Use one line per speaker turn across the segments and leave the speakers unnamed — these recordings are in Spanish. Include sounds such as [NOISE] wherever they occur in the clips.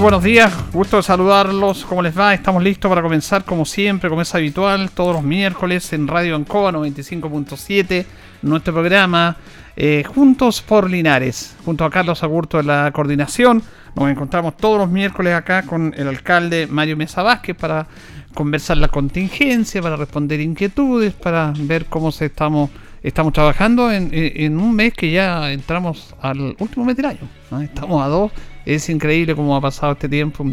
Buenos días, gusto de saludarlos. ¿Cómo les va? Estamos listos para comenzar, como siempre, como es habitual, todos los miércoles en Radio Ancoa 95.7, nuestro programa eh, Juntos por Linares, junto a Carlos Agurto de la coordinación. Nos encontramos todos los miércoles acá con el alcalde Mario Mesa Vázquez para conversar la contingencia, para responder inquietudes, para ver cómo se estamos estamos trabajando en, un mes que ya entramos al último mes del año. Estamos a dos es increíble cómo ha pasado este tiempo,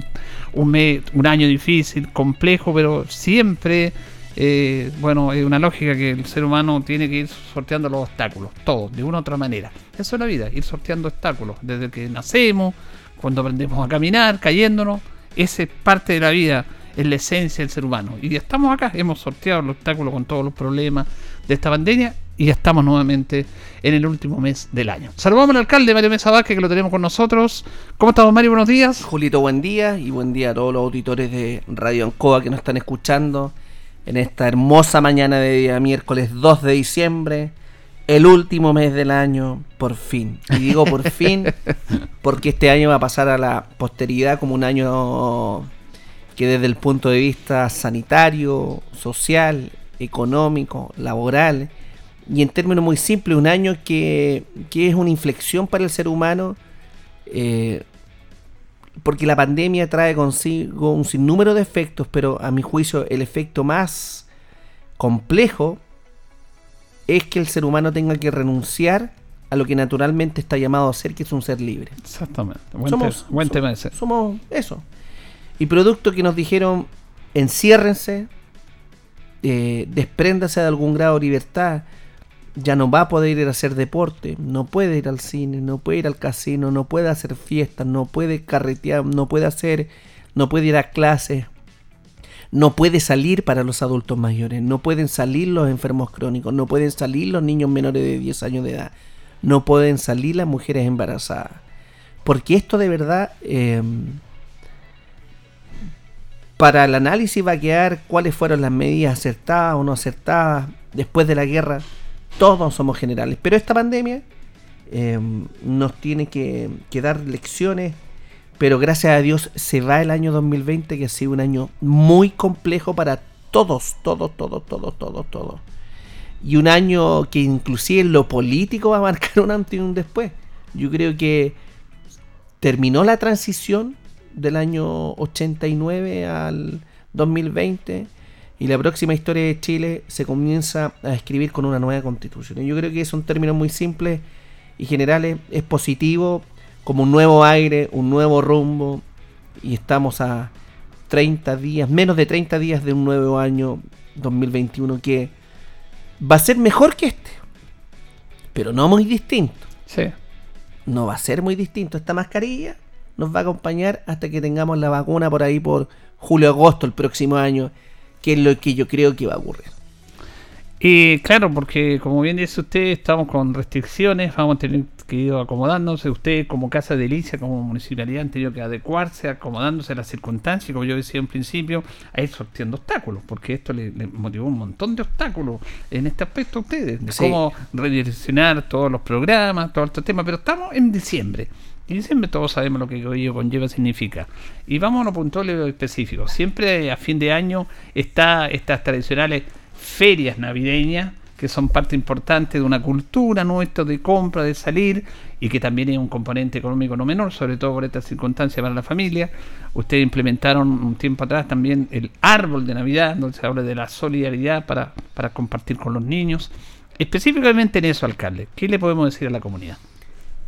un, mes, un año difícil, complejo, pero siempre, eh, bueno, es una lógica que el ser humano tiene que ir sorteando los obstáculos, todos, de una u otra manera. Eso es la vida, ir sorteando obstáculos, desde que nacemos, cuando aprendemos a caminar, cayéndonos, esa es parte de la vida, es la esencia del ser humano. Y estamos acá, hemos sorteado el obstáculo con todos los problemas de esta pandemia y estamos nuevamente en el último mes del año. Saludamos al alcalde Mario Mesa Vázquez que lo tenemos con nosotros. ¿Cómo estamos Mario? Buenos días.
Julito, buen día y buen día a todos los auditores de Radio Ancoa que nos están escuchando en esta hermosa mañana de día miércoles 2 de diciembre, el último mes del año, por fin. Y digo por [LAUGHS] fin porque este año va a pasar a la posteridad como un año que desde el punto de vista sanitario, social, económico, laboral, y en términos muy simples, un año que, es una inflexión para el ser humano, eh, porque la pandemia trae consigo un sinnúmero de efectos, pero a mi juicio el efecto más complejo es que el ser humano tenga que renunciar a lo que naturalmente está llamado a ser, que es un ser libre.
Exactamente.
somos, somos eso. Y producto que nos dijeron, enciérrense, eh, despréndase de algún grado de libertad, ya no va a poder ir a hacer deporte, no puede ir al cine, no puede ir al casino, no puede hacer fiestas, no puede carretear, no puede hacer, no puede ir a clases, no puede salir para los adultos mayores, no pueden salir los enfermos crónicos, no pueden salir los niños menores de 10 años de edad, no pueden salir las mujeres embarazadas. Porque esto de verdad, em, para el análisis va a quedar cuáles fueron las medidas acertadas o no acertadas después de la guerra todos somos generales. Pero esta pandemia eh, nos tiene que, dar lecciones. Pero gracias a Dios se va el año 2020, que ha sido un año muy complejo para todos, todos, todos, todos, todos, todos. Y un año que inclusive en lo político va a marcar un antes y un después. Yo creo que terminó la transición del año 89 al 2020 y la próxima historia de Chile se comienza a escribir con una nueva constitución. Y yo creo que son términos muy simples y generales, es positivo como un nuevo aire, un nuevo rumbo y estamos a 30 días, menos de 30 días de un nuevo año 2021 que va a ser mejor que este, pero no muy distinto.
Sí.
No va a ser muy distinto. Esta mascarilla nos va a acompañar hasta que tengamos la vacuna por ahí por julio-agosto el próximo año que es lo que yo creo que va a ocurrir.
Y claro, porque como bien dice usted, estamos con restricciones, vamos a tener que ir acomodándose. Usted como Casa de Delicia, como municipalidad, han tenido que adecuarse, acomodándose a las circunstancias, como yo decía en principio, a ir sorteando obstáculos, porque esto le, motivó un montón de obstáculos en este aspecto a ustedes, de cómo redireccionar todos los programas, todo este tema, pero estamos en diciembre. Y siempre todos sabemos lo que ello conlleva, significa. Y vamos a lo puntual y específico. Siempre a fin de año está estas tradicionales ferias navideñas, que son parte importante de una cultura nuestra de compra, de salir, y que también es un componente económico no menor, sobre todo por estas circunstancias para la familia. Ustedes implementaron un tiempo atrás también el árbol de Navidad, donde se habla de la solidaridad para, para compartir con los niños. Específicamente en eso, alcalde, ¿qué le podemos decir a la comunidad?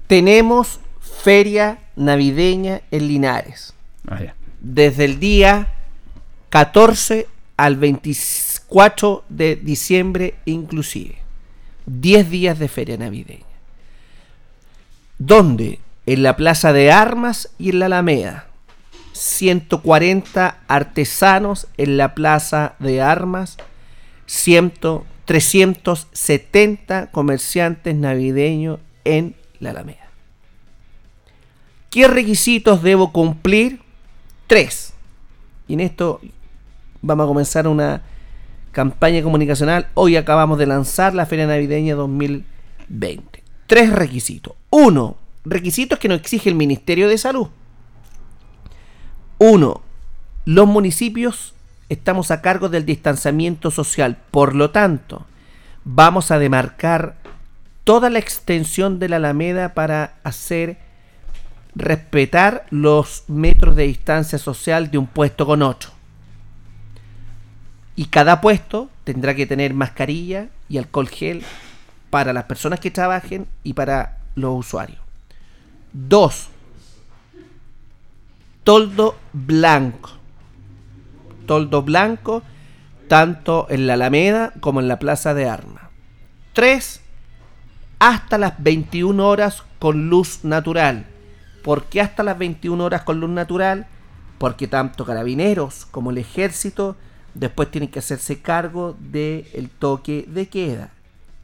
Tenemos feria navideña en Linares.
Ah,
Desde el día 14 al 24 de diciembre inclusive. 10 días de feria navideña. ¿Dónde? En la Plaza de Armas y en la Alameda. 140 artesanos en la Plaza de Armas. 100, 370 comerciantes navideños en la Alameda. ¿Qué requisitos debo cumplir? Tres. Y en esto vamos a comenzar una campaña comunicacional. Hoy acabamos de lanzar la Feria Navideña 2020. Tres requisitos. Uno, requisitos que nos exige el Ministerio de Salud. Uno, los municipios estamos a cargo del distanciamiento social. Por lo tanto, vamos a demarcar toda la extensión de la Alameda para hacer respetar los metros de distancia social de un puesto con otro. Y cada puesto tendrá que tener mascarilla y alcohol gel para las personas que trabajen y para los usuarios. Dos, toldo blanco. Toldo blanco tanto en la Alameda como en la Plaza de Armas. Tres, hasta las 21 horas con luz natural ¿Por qué hasta las 21 horas con luz natural? Porque tanto carabineros como el ejército después tienen que hacerse cargo del toque de queda.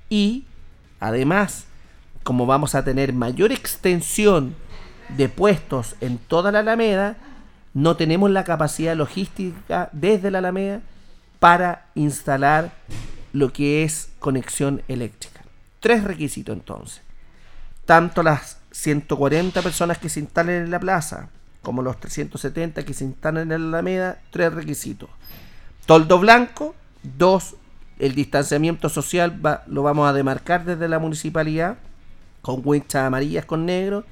Y además, como vamos a tener mayor extensión de puestos en toda la Alameda, no tenemos la capacidad logística desde la Alameda para instalar lo que es conexión eléctrica. Tres requisitos entonces. Tanto las 140 personas que se instalen en la plaza, como los 370 que se instalen en la Alameda, tres requisitos. Toldo blanco, dos, el distanciamiento social lo vamos a demarcar desde la municipalidad, con huechas amarillas con negro,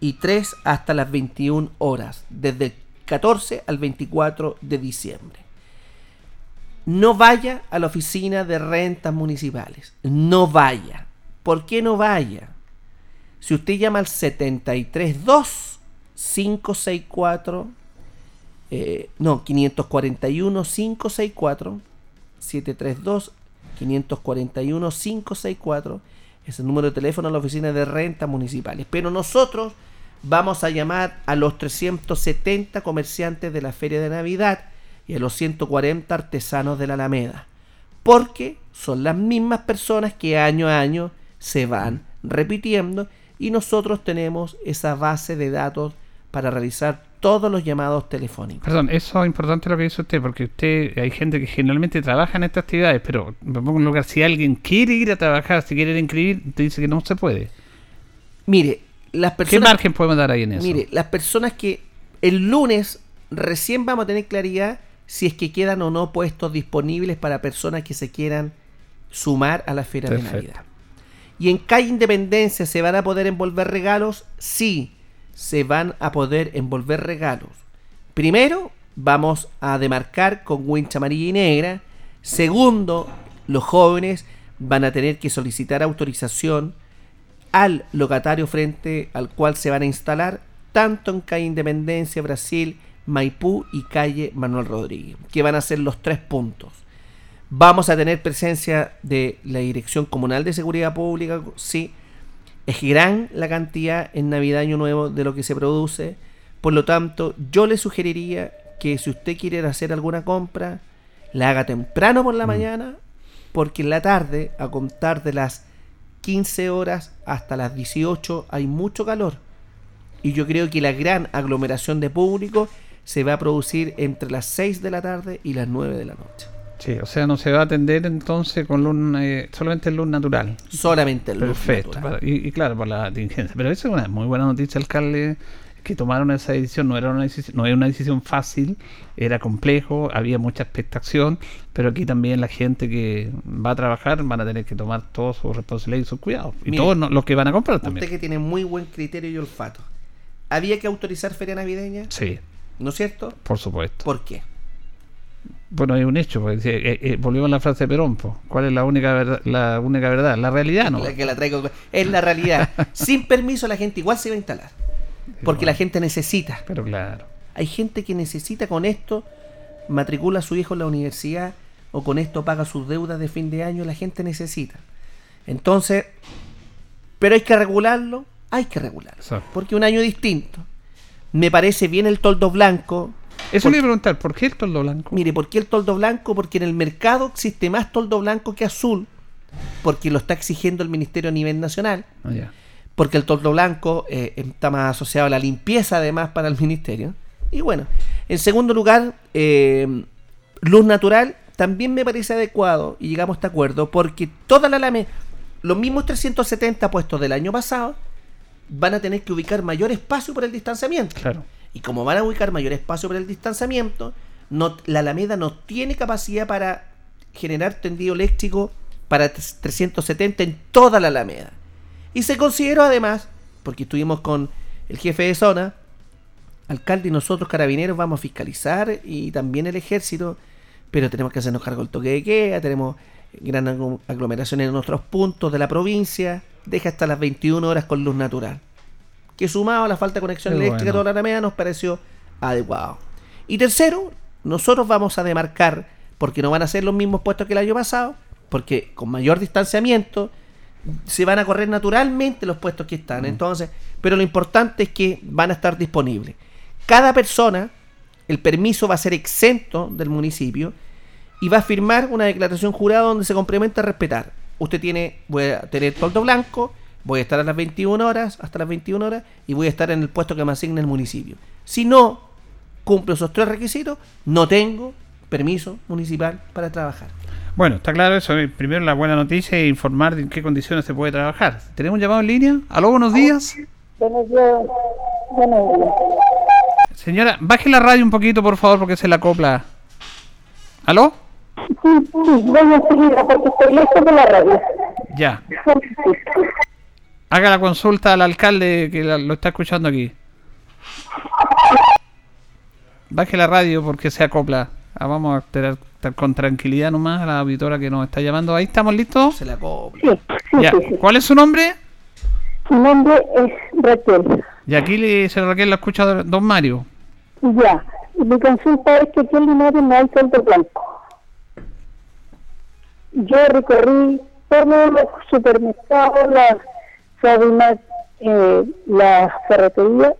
y tres, hasta las 21 horas, desde el 14 al 24 de diciembre. No vaya a la oficina de rentas municipales, no vaya. ¿Por qué no vaya? Si usted llama al 732 564 eh, no, 541 564 732 541 564 es el número de teléfono a la oficina de rentas municipales. Pero nosotros vamos a llamar a los 370 comerciantes de la Feria de Navidad y a los 140 artesanos de la Alameda. Porque son las mismas personas que año a año se van repitiendo y nosotros tenemos esa base de datos para realizar todos los llamados telefónicos.
Perdón, eso es importante lo que dice usted, porque usted, hay gente que generalmente trabaja en estas actividades, pero me pongo en lugar, si alguien quiere ir a trabajar, si quiere ir a inscribir, te dice que no se puede.
Mire, las personas...
¿Qué margen podemos dar ahí en eso?
Mire, las personas que el lunes recién vamos a tener claridad si es que quedan o no puestos disponibles para personas que se quieran sumar a la feria de Navidad. ¿Y en calle Independencia se van a poder envolver regalos? Sí, se van a poder envolver regalos. Primero, vamos a demarcar con wincha amarilla y negra. Segundo, los jóvenes van a tener que solicitar autorización al locatario frente al cual se van a instalar, tanto en calle Independencia, Brasil, Maipú y calle Manuel Rodríguez, que van a ser los tres puntos. Vamos a tener presencia de la Dirección Comunal de Seguridad Pública, sí. Es gran la cantidad en Navidad Año Nuevo de lo que se produce. Por lo tanto, yo le sugeriría que si usted quiere hacer alguna compra, la haga temprano por la mm. mañana, porque en la tarde, a contar de las 15 horas hasta las 18, hay mucho calor. Y yo creo que la gran aglomeración de público se va a producir entre las 6 de la tarde y las 9 de la noche.
Sí, o sea, no se va a atender entonces con luz, eh, solamente luz natural.
Solamente
luz Perfecto. y, claro, por la contingencia. Pero eso es una muy buena noticia, alcalde, que tomaron esa decisión. No era una decisión, no era una decisión fácil, era complejo, había mucha expectación, pero aquí también la gente que va a trabajar van a tener que tomar todos sus responsabilidades y sus cuidados. Y todos los que van a comprar también.
Usted que tiene muy buen criterio y olfato. ¿Había que autorizar feria navideña?
Sí.
¿No es cierto?
Por supuesto.
¿Por qué?
Bueno, hay un hecho, pues, eh, eh, volvemos a la frase de Perón, ¿cuál es la única verdad? La única verdad, la realidad, ¿no?
La que la traigo, es la realidad. [LAUGHS] Sin permiso la gente igual se va a instalar, porque la gente necesita.
Pero claro.
Hay gente que necesita con esto matricula a su hijo en la universidad o con esto paga sus deudas de fin de año, la gente necesita. Entonces, pero hay que regularlo, hay que regular.
Exacto.
Porque un año distinto. Me parece bien el toldo blanco.
Eso le iba a preguntar, ¿por qué el toldo blanco?
Mire, ¿por qué el toldo blanco? Porque en el mercado existe más toldo blanco que azul. Porque lo está exigiendo el ministerio a nivel nacional.
Ah.
Porque el toldo blanco eh, está más asociado a la limpieza además para el ministerio. Y bueno, en segundo lugar, eh, luz natural también me parece adecuado y llegamos a este acuerdo porque toda la Alameda, los mismos 370 puestos del año pasado, van a tener que ubicar mayor espacio por el distanciamiento.
Claro.
Y como van a ubicar mayor espacio por el distanciamiento, la Alameda no tiene capacidad para generar tendido eléctrico para 370 en toda la Alameda. Y se consideró además, porque estuvimos con el jefe de zona, alcalde y nosotros carabineros vamos a fiscalizar y también el ejército, pero tenemos que hacernos cargo del toque de queda, tenemos gran aglo- aglomeración en nuestros puntos de la provincia, deja hasta las 21 horas con luz natural. Que sumado a la falta de conexión
Qué
eléctrica de
bueno.
toda la Alameda nos pareció adecuado. Y tercero, nosotros vamos a demarcar, porque no van a ser los mismos puestos que el año pasado, porque con mayor distanciamiento se van a correr naturalmente los puestos que están. Entonces, pero lo importante es que van a estar disponibles. Cada persona, el permiso va a ser exento del municipio y va a firmar una declaración jurada donde se complementa a respetar. Usted tiene, voy a tener toldo blanco, voy a estar a las 21 horas, hasta las 21 horas, y voy a estar en el puesto que me asigne el municipio. Si no cumplo esos tres requisitos, no tengo permiso municipal para trabajar.
Bueno, está claro eso. eh, Primero la buena noticia es informar de en qué condiciones se puede trabajar. ¿Tenemos un llamado en línea? ¿Aló, buenos días?
Buenos días. Buenos días.
Señora, baje la radio un poquito, por favor, porque se la acopla. ¿Aló?
Sí, sí, voy a seguir porque estoy lejos de la radio.
Ya. Haga la consulta al alcalde que la- lo está escuchando aquí. Baje la radio porque se acopla. Ah, vamos a tener, estar con tranquilidad nomás a la auditora que nos está llamando. Ahí estamos listos.
Se la copla.
Sí, sí,
Ya.
sí, sí.
¿Cuál es su nombre?
Mi nombre es Raquel.
Y aquí le, se Raquel la escucha don Mario.
Ya. Mi consulta es que aquí en Linares no hay toldo blanco. Yo recorrí todos los supermercados, las eh, las ferreterías.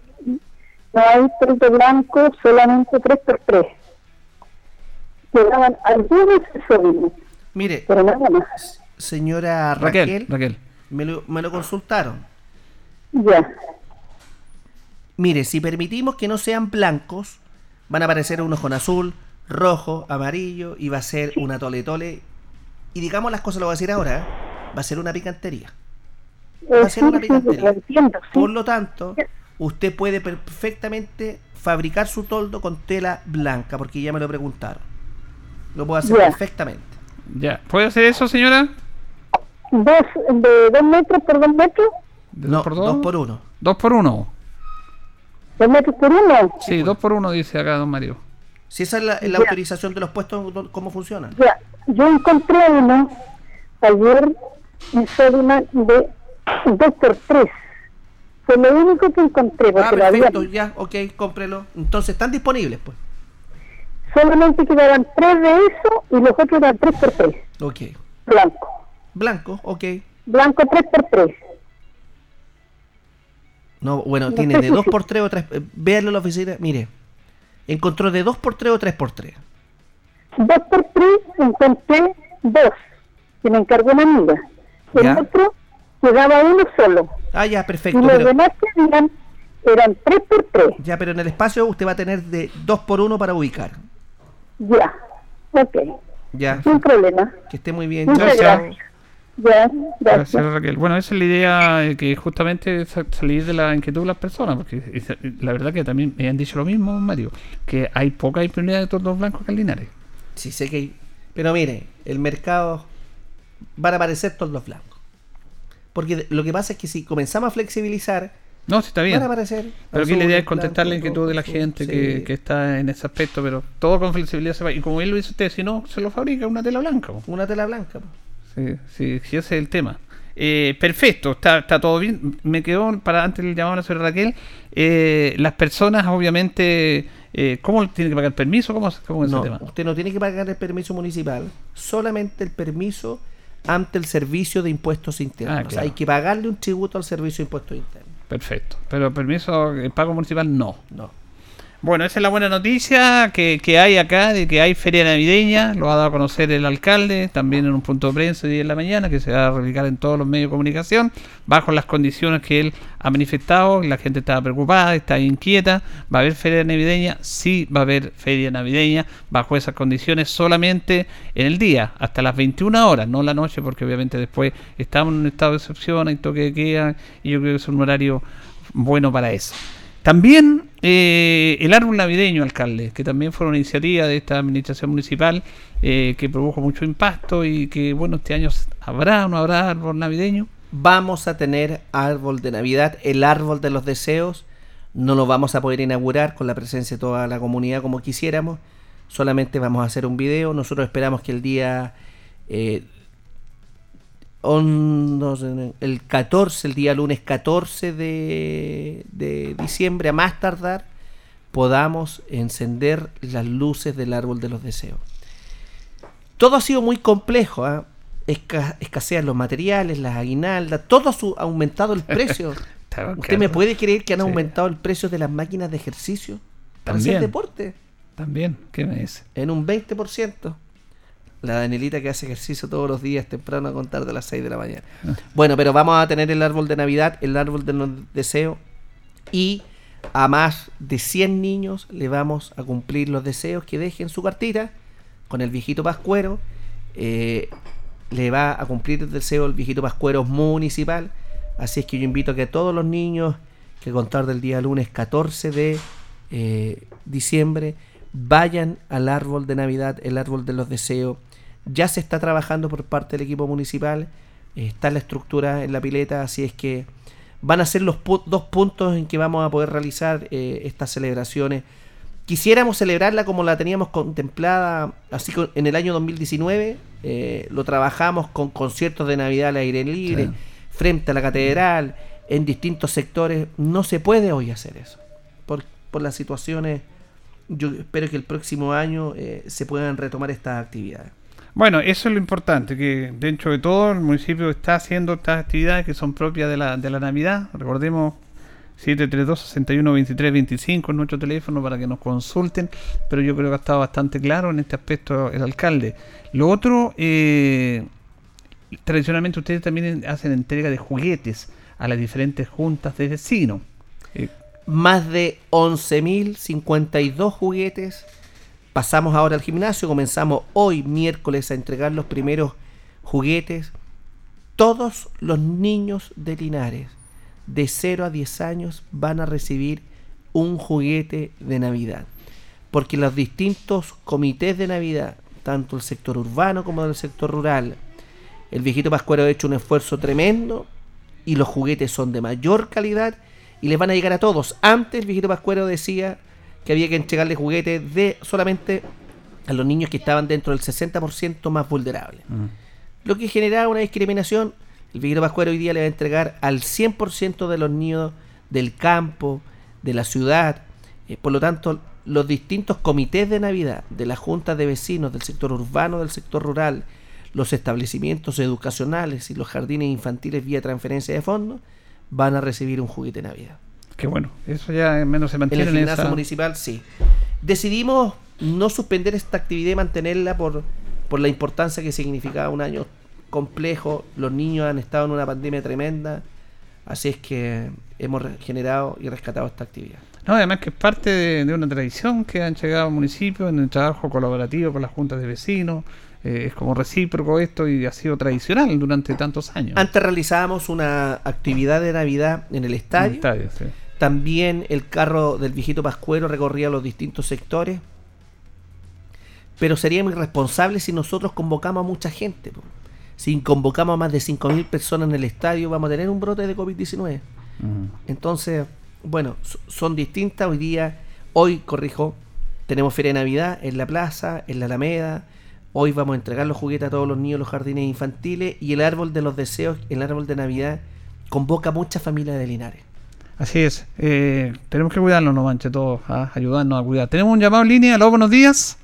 No hay toldo blanco, solamente 3x3. Quedaban algunos sobrinos,
Mire,
pero nada más.
señora
Raquel,
Raquel,
Raquel.
Me, lo, me lo consultaron.
Ya.
Mire, si permitimos que no sean blancos, van a aparecer unos con azul, rojo, amarillo y va a ser una tole tole. Y digamos las cosas, lo voy a decir ahora, ¿eh? va a ser una picantería. Va a
Eh,
ser una. Por lo tanto, usted puede perfectamente fabricar su toldo con tela blanca, porque ya me lo preguntaron. Lo puede hacer perfectamente.
Ya. ¿Puede hacer eso, señora?
Dos, de dos metros por dos metros,
¿De
No,
dos por dos?
dos por uno.
Dos por uno.
dos metros por uno.
Sí, dos por uno dice acá don Mario.
Si esa es la, la autorización de los puestos, ¿cómo funcionan?
Ya, yo encontré uno ayer en Sodimac de por tres. Fue lo único que encontré, porque
Ah,
lo había-
perfecto, ya, ok, cómprelo. Entonces, están disponibles, pues.
solamente quedaban tres de eso y los otros eran tres por tres,
Ok.
blanco.
Blanco, ok.
Blanco tres por tres.
No, bueno,
No
tiene de
si-
2 por 3 o 3. Véanlo en la oficina. Mire, encontró de 2 por 3 o 3 por 3
Dos por tres encontré dos, que me encargó una amiga. El
Ya.
otro quedaba uno solo.
Ah, ya,
Y
perfecto.
los
Pero,
demás que habían eran tres por tres.
ya, pero en el espacio usted va a tener de 2 por 1 para ubicar.
Ya. Ok.
Ya,
Sin problema.
que esté muy bien.
Muchas
chao.
gracias. Ya,
Gracias,
gracias.
Raquel. Bueno, esa es la idea, eh, que justamente sa- salir de la inquietud de las personas, porque la verdad que también me han dicho lo mismo, Mario, que hay poca disponibilidad de tordos blancos Linares.
Sí, sé que hay. Pero mire, el mercado van a aparecer todos los blancos. Porque lo que pasa es que si comenzamos a flexibilizar,
No, sí está bien.
van a aparecer.
Pero aquí la idea es contestar la inquietud de la gente
sí.
que, que está en ese aspecto, pero todo con flexibilidad se va. Y como bien lo dice usted, si no, se lo fabrica una tela blanca. po.
Una tela blanca. po.
Sí, sí, sí, ese es el tema. Eh, perfecto, está, está todo bien. Me quedó, para antes del llamado a la señora Raquel, eh, las personas obviamente, eh, ¿cómo tienen que pagar permiso? ¿Cómo, cómo es
No,
ese tema?
usted no tiene que pagar el permiso municipal, solamente el permiso ante el servicio de impuestos internos.
Ah, claro.
hay que pagarle un tributo al servicio de impuestos internos.
Perfecto. Pero permiso, el pago municipal no.
No.
Bueno, esa es la buena noticia que, que hay acá, de que hay feria navideña, lo ha dado a conocer el alcalde, también en un punto de prensa hoy en la mañana, que se va a replicar en todos los medios de comunicación, bajo las condiciones que él ha manifestado, la gente está preocupada, está inquieta, va a haber feria navideña, sí va a haber feria navideña, bajo esas condiciones solamente en el día, hasta las 21 horas, no la noche, porque obviamente después estamos en un estado de excepción, hay toque de queda, y yo creo que es un horario bueno para eso. También eh, el árbol navideño, alcalde, que también fue una iniciativa de esta administración municipal eh, que produjo mucho impacto y que, bueno, este año habrá o no habrá árbol navideño.
Vamos a tener árbol de Navidad, el árbol de los deseos. No lo vamos a poder inaugurar con la presencia de toda la comunidad como quisiéramos. Solamente vamos a hacer un video. Nosotros esperamos que el día eh, on- no sé, el 14, el día lunes 14 de, de diciembre, a más tardar, podamos encender las luces del árbol de los deseos. Todo ha sido muy complejo, ¿ah? Esca- escasean los materiales, las aguinaldas, todo ha aumentado el precio. [LAUGHS] ¿Usted me puede creer que han
Sí.
aumentado el precio de las máquinas de ejercicio para hacer deporte?
También, ¿qué me dice?
En un 20%. La Danielita que hace ejercicio todos los días temprano a contar de las 6 de la mañana. Bueno, pero vamos a tener el árbol de Navidad, el árbol de los deseos. Y a más de 100 niños le vamos a cumplir los deseos que dejen su cartita con el viejito Pascuero. eh, le va a cumplir el deseo el viejito Pascuero municipal. Así es que yo invito a que todos los niños que contar del día lunes 14 de eh, diciembre vayan al árbol de Navidad, el árbol de los deseos. Ya se está trabajando por parte del equipo municipal, eh, está la estructura en la pileta, así es que van a ser los pu- dos puntos en que vamos a poder realizar eh, estas celebraciones. Quisiéramos celebrarla como la teníamos contemplada, así co- en el año 2019, eh, lo trabajamos con conciertos de Navidad al aire libre, frente a la catedral, en distintos sectores. No se puede hoy hacer eso, por, por las situaciones. Yo espero que el próximo año eh, se puedan retomar estas actividades.
Bueno, eso es lo importante, que dentro de todo el municipio está haciendo estas actividades que son propias de la, de la Navidad. Recordemos 732-61-23-25 en nuestro teléfono para que nos consulten, pero yo creo que ha estado bastante claro en este aspecto el alcalde. Lo otro, eh, tradicionalmente ustedes también hacen entrega de juguetes a las diferentes juntas de vecinos. Eh,
Más de 11.052 juguetes. Pasamos ahora al gimnasio, comenzamos hoy miércoles a entregar los primeros juguetes. Todos los niños de Linares de 0 a 10 años van a recibir un juguete de Navidad. Porque los distintos comités de Navidad, tanto el sector urbano como del sector rural, el viejito Pascuero ha hecho un esfuerzo tremendo y los juguetes son de mayor calidad y les van a llegar a todos. Antes el viejito Pascuero decía que había que entregarle juguetes de solamente a los niños que estaban dentro del 60% más vulnerables. Lo que generaba una discriminación. El viejito Pascuero hoy día le va a entregar al 100% de los niños del campo, de la ciudad. Eh, por lo tanto, los distintos comités de Navidad, de las juntas de vecinos, del sector urbano, del sector rural, los establecimientos educacionales y los jardines infantiles vía transferencia de fondos, van a recibir un juguete de Navidad.
Que bueno, eso ya menos se
En
mantiene
el
en
gimnasio
esa-
municipal, sí. Decidimos no suspender esta actividad y mantenerla por, por la importancia que significaba un año complejo. Los niños han estado en una pandemia tremenda. Así es que hemos generado y rescatado esta actividad.
No, además que es parte de, de una tradición que han llegado al municipio en el trabajo colaborativo con las juntas de vecinos. eh, es como recíproco esto y ha sido tradicional durante tantos años.
Antes realizábamos una actividad de Navidad en el
En el
estadio.
estadio, sí.
También el carro del viejito Pascuero recorría los distintos sectores. Pero seríamos irresponsables si nosotros convocamos a mucha gente. Si convocamos a más de 5.000 personas en el estadio, vamos a tener un brote de COVID-19.
Ujú.
Entonces, bueno, so- son distintas. Hoy día, hoy, corrijo, tenemos Feria de Navidad en la plaza, en la Alameda. Hoy vamos a entregar los juguetes a todos los niños, los jardines infantiles. Y el árbol de los deseos, el árbol de Navidad, convoca a muchas familias de Linares.
Así es. eh, tenemos que cuidarnos, no manche, todos, ¿ah? ayudarnos a cuidar. Tenemos un llamado en línea. Aló, buenos días.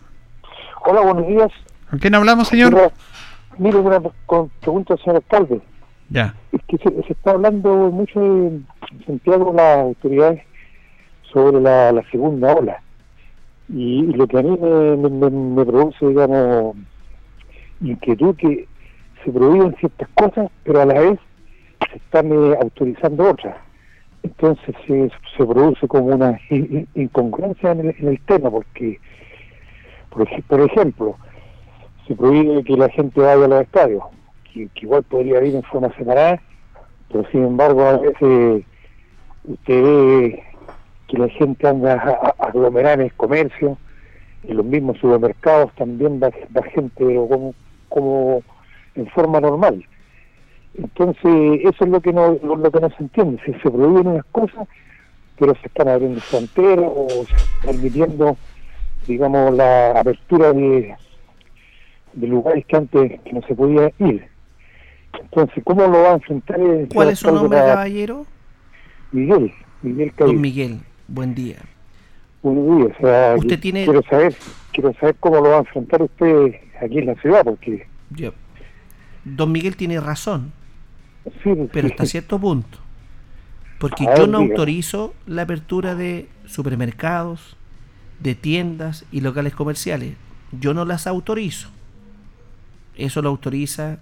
Hola, buenos días.
¿Con quién hablamos, señor?
Mire, una pregunta señor alcalde.
Ya.
Es que se, se está hablando mucho en Santiago las autoridades sobre la, la segunda ola. Y, y lo que a mí me, me- me- me produce, digamos, inquietud que se prohíben ciertas cosas, pero a la vez se están eh, autorizando otras. Entonces se, se produce como una in- in- incongruencia en el, en el tema, porque, por, por ejemplo, se prohíbe que la gente vaya a los estadios, que, igual podría ir en forma separada, pero sin embargo a veces usted ve que la gente anda a, a- aglomerada en el comercio, en los mismos supermercados también va, va gente pero como, como en forma normal. Entonces, eso es lo que no, lo, lo que no se entiende. Se, se prohíben unas cosas, pero se están abriendo fronteras o se está permitiendo, digamos, la apertura de, de lugares que antes que no se podía ir. Entonces, ¿cómo lo va a enfrentar el
¿Cuál es su nombre,
la-
caballero?
Miguel, Miguel
Don. Miguel, buen día.
Buenos días, o sea,
Usted tiene-
quiero saber, quiero saber cómo lo va a enfrentar usted aquí en la ciudad, porque
Yo- Don Miguel tiene razón,
sí,
pero hasta cierto punto. Porque
A
yo no
diga.
autorizo la apertura de supermercados, de tiendas y locales comerciales. Yo no las autorizo. Eso lo autoriza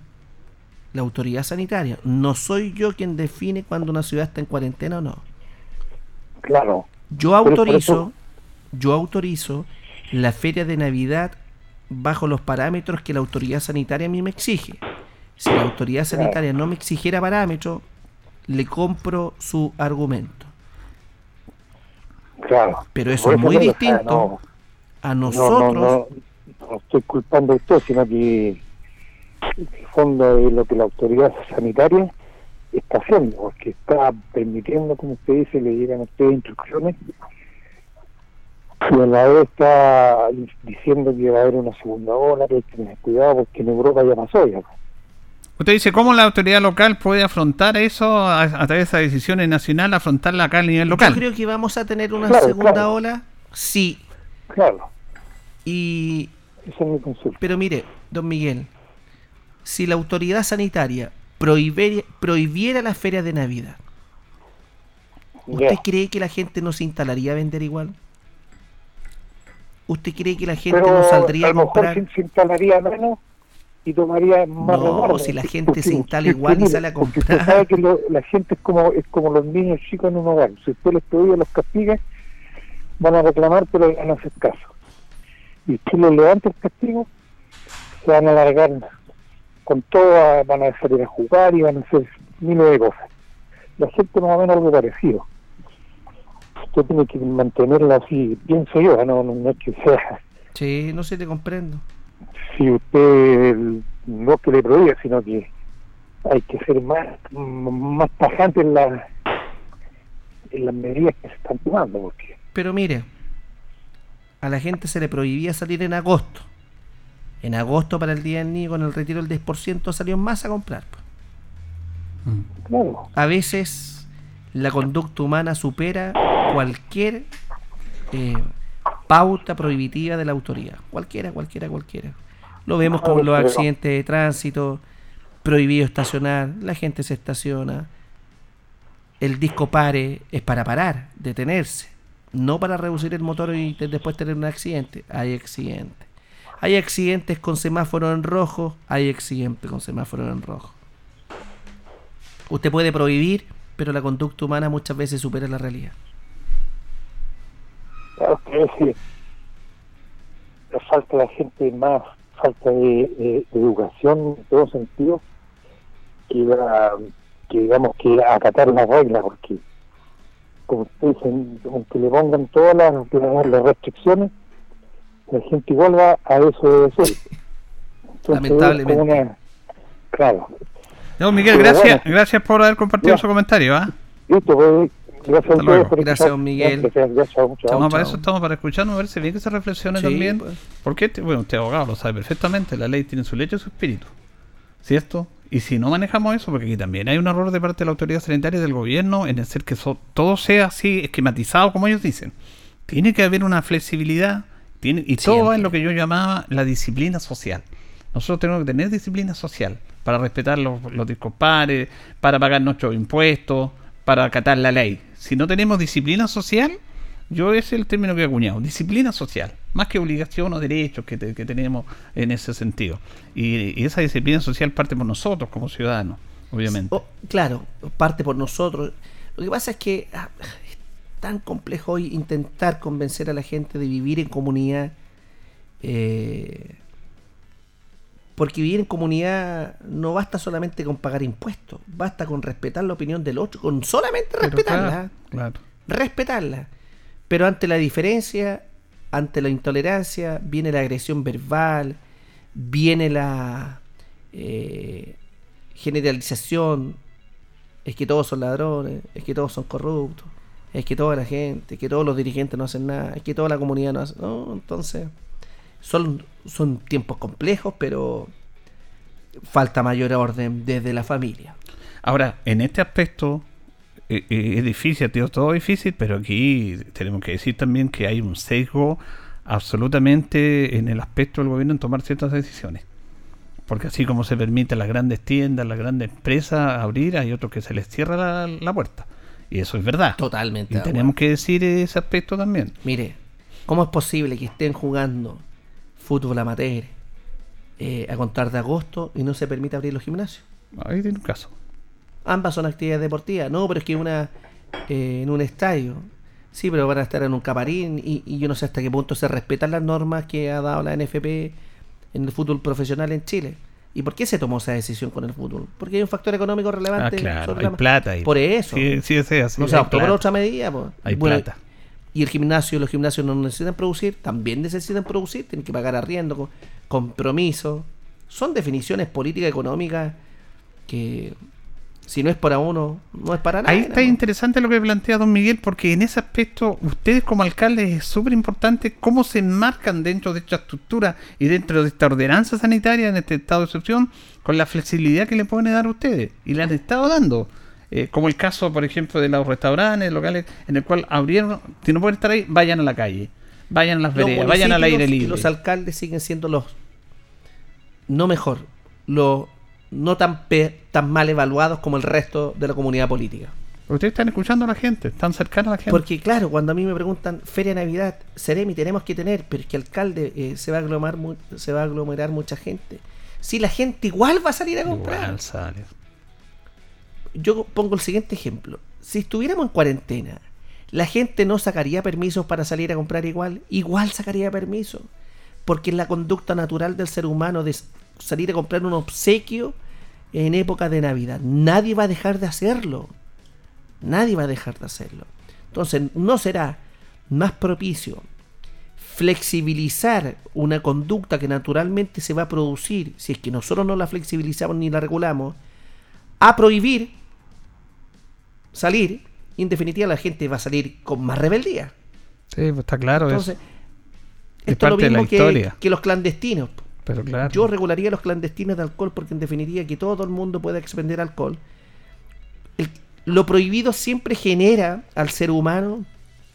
la autoridad sanitaria. No soy yo quien define cuando una ciudad está en cuarentena o no.
claro,
Yo autorizo, yo autorizo la feria de Navidad bajo los parámetros que la autoridad sanitaria a mí me exige. Si la autoridad sanitaria no me exigiera parámetros, le compro su argumento.
claro.
Pero eso es muy
no, o sea,
distinto
no,
a
no,
nosotros.
no, no, no estoy culpando a usted, sino que en el fondo es lo que la autoridad sanitaria está haciendo, porque está permitiendo, como usted dice, le llegan a ustedes instrucciones y a la vez está diciendo que va a haber una segunda ola, que hay que tener cuidado porque en Europa ya pasó ya.
Usted dice, ¿cómo la autoridad local puede afrontar eso a, a través de esa decisión nacional, afrontarla acá a nivel local?
Yo creo que vamos a tener una
Claro,
segunda
claro.
ola, sí.
Claro,
Y
esa es mi consulta.
Pero mire, don Miguel, si la autoridad sanitaria prohibiera, prohibiera las ferias de Navidad, ¿usted
Ya.
cree que la gente no se instalaría a vender igual? ¿Usted cree que la gente
Pero
no saldría
a
a
lo mejor
comprar?
se, se instalaría menos y tomaría más
No, si la
Porque-
gente se instala igual y sale a
porque
comprar.
usted sabe que lo- la gente es como es como los niños chicos en un hogar. Si usted les prohíbe los castiga, van a reclamar, pero van a hacer caso. Y si les levanta el castigo, se van a alargar con todo, van a salir a jugar y van a hacer miles de cosas. La gente más o menos algo parecido. Usted tiene que mantenerla así, pienso yo, no, no, no es que sea
Sí, no sé, te comprendo.
Si usted no que le prohíba, sino que hay que ser más más tajante en, la, en las medidas que se están tomando, porque
Pero mire, a la gente se le prohibía salir en agosto. En agosto para el Día del Niño con el retiro del 10% salió más a comprar. pues.
claro,
a veces la conducta humana supera cualquier eh, pauta prohibitiva de la autoridad. Cualquiera, cualquiera, cualquiera. Lo vemos con los accidentes de tránsito, prohibido estacionar, la gente se estaciona. El disco pare es para parar, detenerse, no para reducir el motor y después tener un accidente. Hay accidentes. Hay accidentes con semáforo en rojo, hay accidentes con semáforo en rojo. Usted puede prohibir, pero la conducta humana muchas veces supera la realidad.
Claro que es la falta de la gente más falta de, de- de educación en todo sentido que, que digamos que acatar las reglas porque como ustedes dicen aunque le pongan todas las, las- las restricciones la gente igual va a eso de ser
Lamentablemente.
una- claro
Don Miguel,
Pero
gracias,
bueno.
gracias por haber compartido
Ya.
su comentario. ¿ah?
Listo, pues, gracias
Hasta
a por
Gracias, don Miguel.
Gracias, gracias, chao, chao.
No, para eso estamos, para escucharnos, a ver si bien que se reflexione
Sí,
también.
pues.
Porque, este- bueno, usted abogado lo sabe perfectamente, la ley tiene su leche y su espíritu. ¿Cierto? Y si no manejamos eso, porque aquí también hay un error de parte de la autoridad sanitaria y del gobierno en hacer que so- todo sea así esquematizado como ellos dicen. Tiene que haber una flexibilidad tiene, y todo va en
Siempre.
lo que yo llamaba la disciplina social. Nosotros tenemos que tener disciplina social para respetar los, los discos pares, para pagar nuestros impuestos, para acatar la ley. Si no tenemos disciplina social, yo ese es el término que he acuñado, disciplina social, más que obligación o derechos que, te- tenemos en ese sentido. Y, y esa disciplina social parte por nosotros como ciudadanos, obviamente.
Oh, claro, parte por nosotros. Lo que pasa es que ah, es tan complejo hoy intentar convencer a la gente de vivir en comunidad. eh, porque vivir en comunidad no basta solamente con pagar impuestos, basta con respetar la opinión del otro, con solamente
Pero
respetarla.
claro, claro.
respetarla. Pero ante la diferencia, ante la intolerancia, viene la agresión verbal, viene la eh, generalización, es que todos son ladrones, es que todos son corruptos, es que toda la gente, es que todos los dirigentes no hacen nada, es que toda la comunidad no hace... No, entonces, son, son tiempos complejos, pero falta mayor orden desde la familia.
Ahora, en este aspecto eh, eh, es difícil, tío, todo difícil, pero aquí tenemos que decir también que hay un sesgo absolutamente en el aspecto del gobierno en tomar ciertas decisiones. Porque así como se permite a las grandes tiendas, las grandes empresas abrir, hay otros que se les cierra la, la puerta. Y eso es verdad.
Totalmente.
Y tenemos que decir ese aspecto también.
Mire, ¿cómo es posible que estén jugando fútbol amateur eh, a contar de agosto y no se permita abrir los gimnasios?
Ahí tiene un caso.
Ambas son actividades deportivas. No, pero es que una eh, en un estadio. Sí, pero van a estar en un camarín y, y yo no sé hasta qué punto se respetan las normas que ha dado la NFP en el fútbol profesional en Chile. ¿Y por qué se tomó esa decisión con el fútbol? Porque hay un factor económico
Ah,
relevante.
claro,
sobre
hay
la-
plata.
Por eso.
Sí, sí, sí, así,
no se optó por otra medida. pues.
Hay
Bueno,
plata.
Y el gimnasio, los gimnasios no necesitan producir, también necesitan producir, tienen que pagar arriendo, co- compromiso. Son definiciones políticas económicas que si no es para uno, no es para nadie.
Ahí está
¿no?
interesante lo que plantea don Miguel, porque en ese aspecto, ustedes como alcaldes es súper importante cómo se enmarcan dentro de esta estructura y dentro de esta ordenanza sanitaria, en este estado de excepción, con la flexibilidad que le pueden dar a ustedes. Y le han estado dando. Eh, como el caso, por ejemplo, de los restaurantes, locales, en el cual abrieron, si no pueden estar ahí, vayan a la calle, vayan a las
Los
veredas, vayan al aire libre.
Los alcaldes siguen siendo los, no mejor, los no tan, pe- tan mal evaluados como el resto de la comunidad política.
Ustedes están escuchando a la gente, están cercanos a la gente.
Porque claro, cuando a mí me preguntan, Feria de Navidad, Seremi, tenemos que tener, pero es que alcalde eh, se, va a aglomerar, se va a aglomerar mucha gente. Si la gente igual va a salir a comprar.
Igual sale.
Yo pongo el siguiente ejemplo. Si estuviéramos en cuarentena, la gente no sacaría permisos para salir a comprar igual, igual sacaría permiso. Porque es la conducta natural del ser humano de salir a comprar un obsequio en época de Navidad. Nadie va a dejar de hacerlo. Nadie va a dejar de hacerlo. Entonces, ¿no será más propicio flexibilizar una conducta que naturalmente se va a producir, si es que nosotros no la flexibilizamos ni la regulamos, a prohibir salir? Y en definitiva la gente va a salir con más rebeldía.
Sí, pues está claro
Entonces.
Es
esto es lo
parte de la
mismo que,
historia.
que los clandestinos.
Pero claro.
Yo regularía los clandestinos de alcohol porque en definitiva que todo el mundo pueda expender alcohol. El- lo prohibido siempre genera al ser humano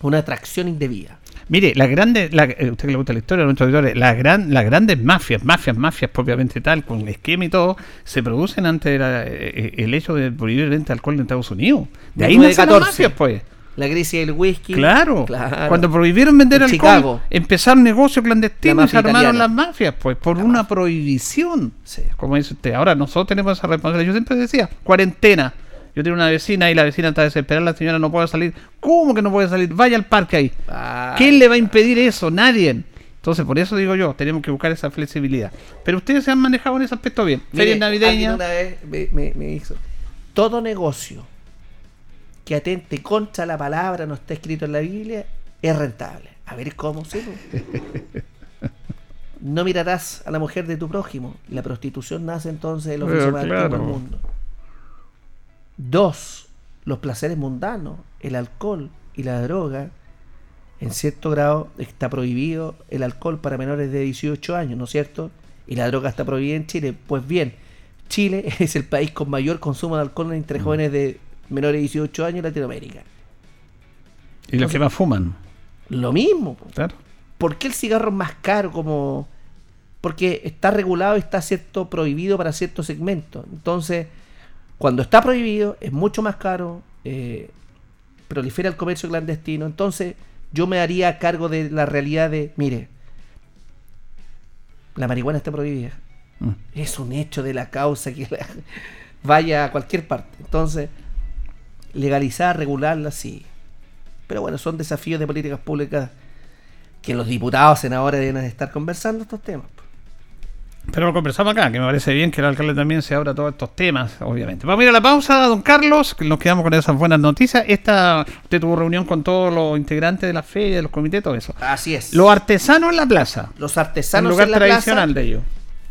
una atracción indebida.
Mire, las grandes, la, eh, usted que le gusta la historia, nuestros auditores, las, gran, las grandes mafias, mafias, mafias propiamente tal, con esquema y todo, se producen ante la- eh, el hecho de prohibir venta de alcohol en Estados Unidos. De ahí
1914.
nacen las mafias, pues.
La crisis del whisky.
Claro.
Claro.
Cuando prohibieron vender
En
alcohol,
Chicago.
empezaron negocios clandestinos y se armaron
italiana.
las mafias, pues, por una prohibición.
Sí.
Como dice usted. Ahora nosotros tenemos esa responsabilidad. Yo siempre decía, cuarentena. Yo tengo una vecina y la vecina está desesperada, la señora no puede salir. ¿Cómo que no puede salir? Vaya al parque ahí.
Ah,
¿Quién le va a impedir eso? Nadie. Entonces, por eso digo yo, tenemos que buscar esa flexibilidad. Pero ustedes se han manejado en ese aspecto bien. Ferias
alguien
navideñas.
Una vez me, me- me hizo. Todo negocio que atente contra la palabra no está escrito en la Biblia es rentable. A ver cómo se [LAUGHS] No mirarás a la mujer de tu prójimo. La prostitución nace entonces del oficio
Pero
antiguo del
claro.
mundo. Dos, los placeres mundanos, el alcohol y la droga. En cierto grado está prohibido el alcohol para menores de 18 años, ¿no es cierto? Y la droga está prohibida en Chile. Pues bien, Chile [LAUGHS] es el país con mayor consumo de alcohol entre jóvenes de menores de 18 años en Latinoamérica.
Y los que más fuman.
Lo mismo.
Claro.
¿Por qué el cigarro es más caro como...? Porque está regulado y está cierto prohibido para ciertos segmentos. Entonces, cuando está prohibido, es mucho más caro, eh, prolifera el comercio clandestino, entonces yo me haría cargo de la realidad de, mire, la marihuana está prohibida.
Mm.
Es un hecho de la causa que la- [LAUGHS] vaya a cualquier parte. Entonces, legalizar, regularla, sí. Pero bueno, son desafíos de políticas públicas que los diputados, senadores deben estar conversando estos temas.
Pero lo conversamos acá, que me parece bien que el alcalde también se abra todos estos temas, obviamente. Vamos a ir a la pausa, don Carlos, que nos quedamos con esas buenas noticias. Esta, usted tuvo reunión con todos los integrantes de la feria, de los comités, todo eso.
Así es.
Los artesanos en la plaza,
los
el
artesanos
lugar
en la
tradicional
plaza,
de ellos.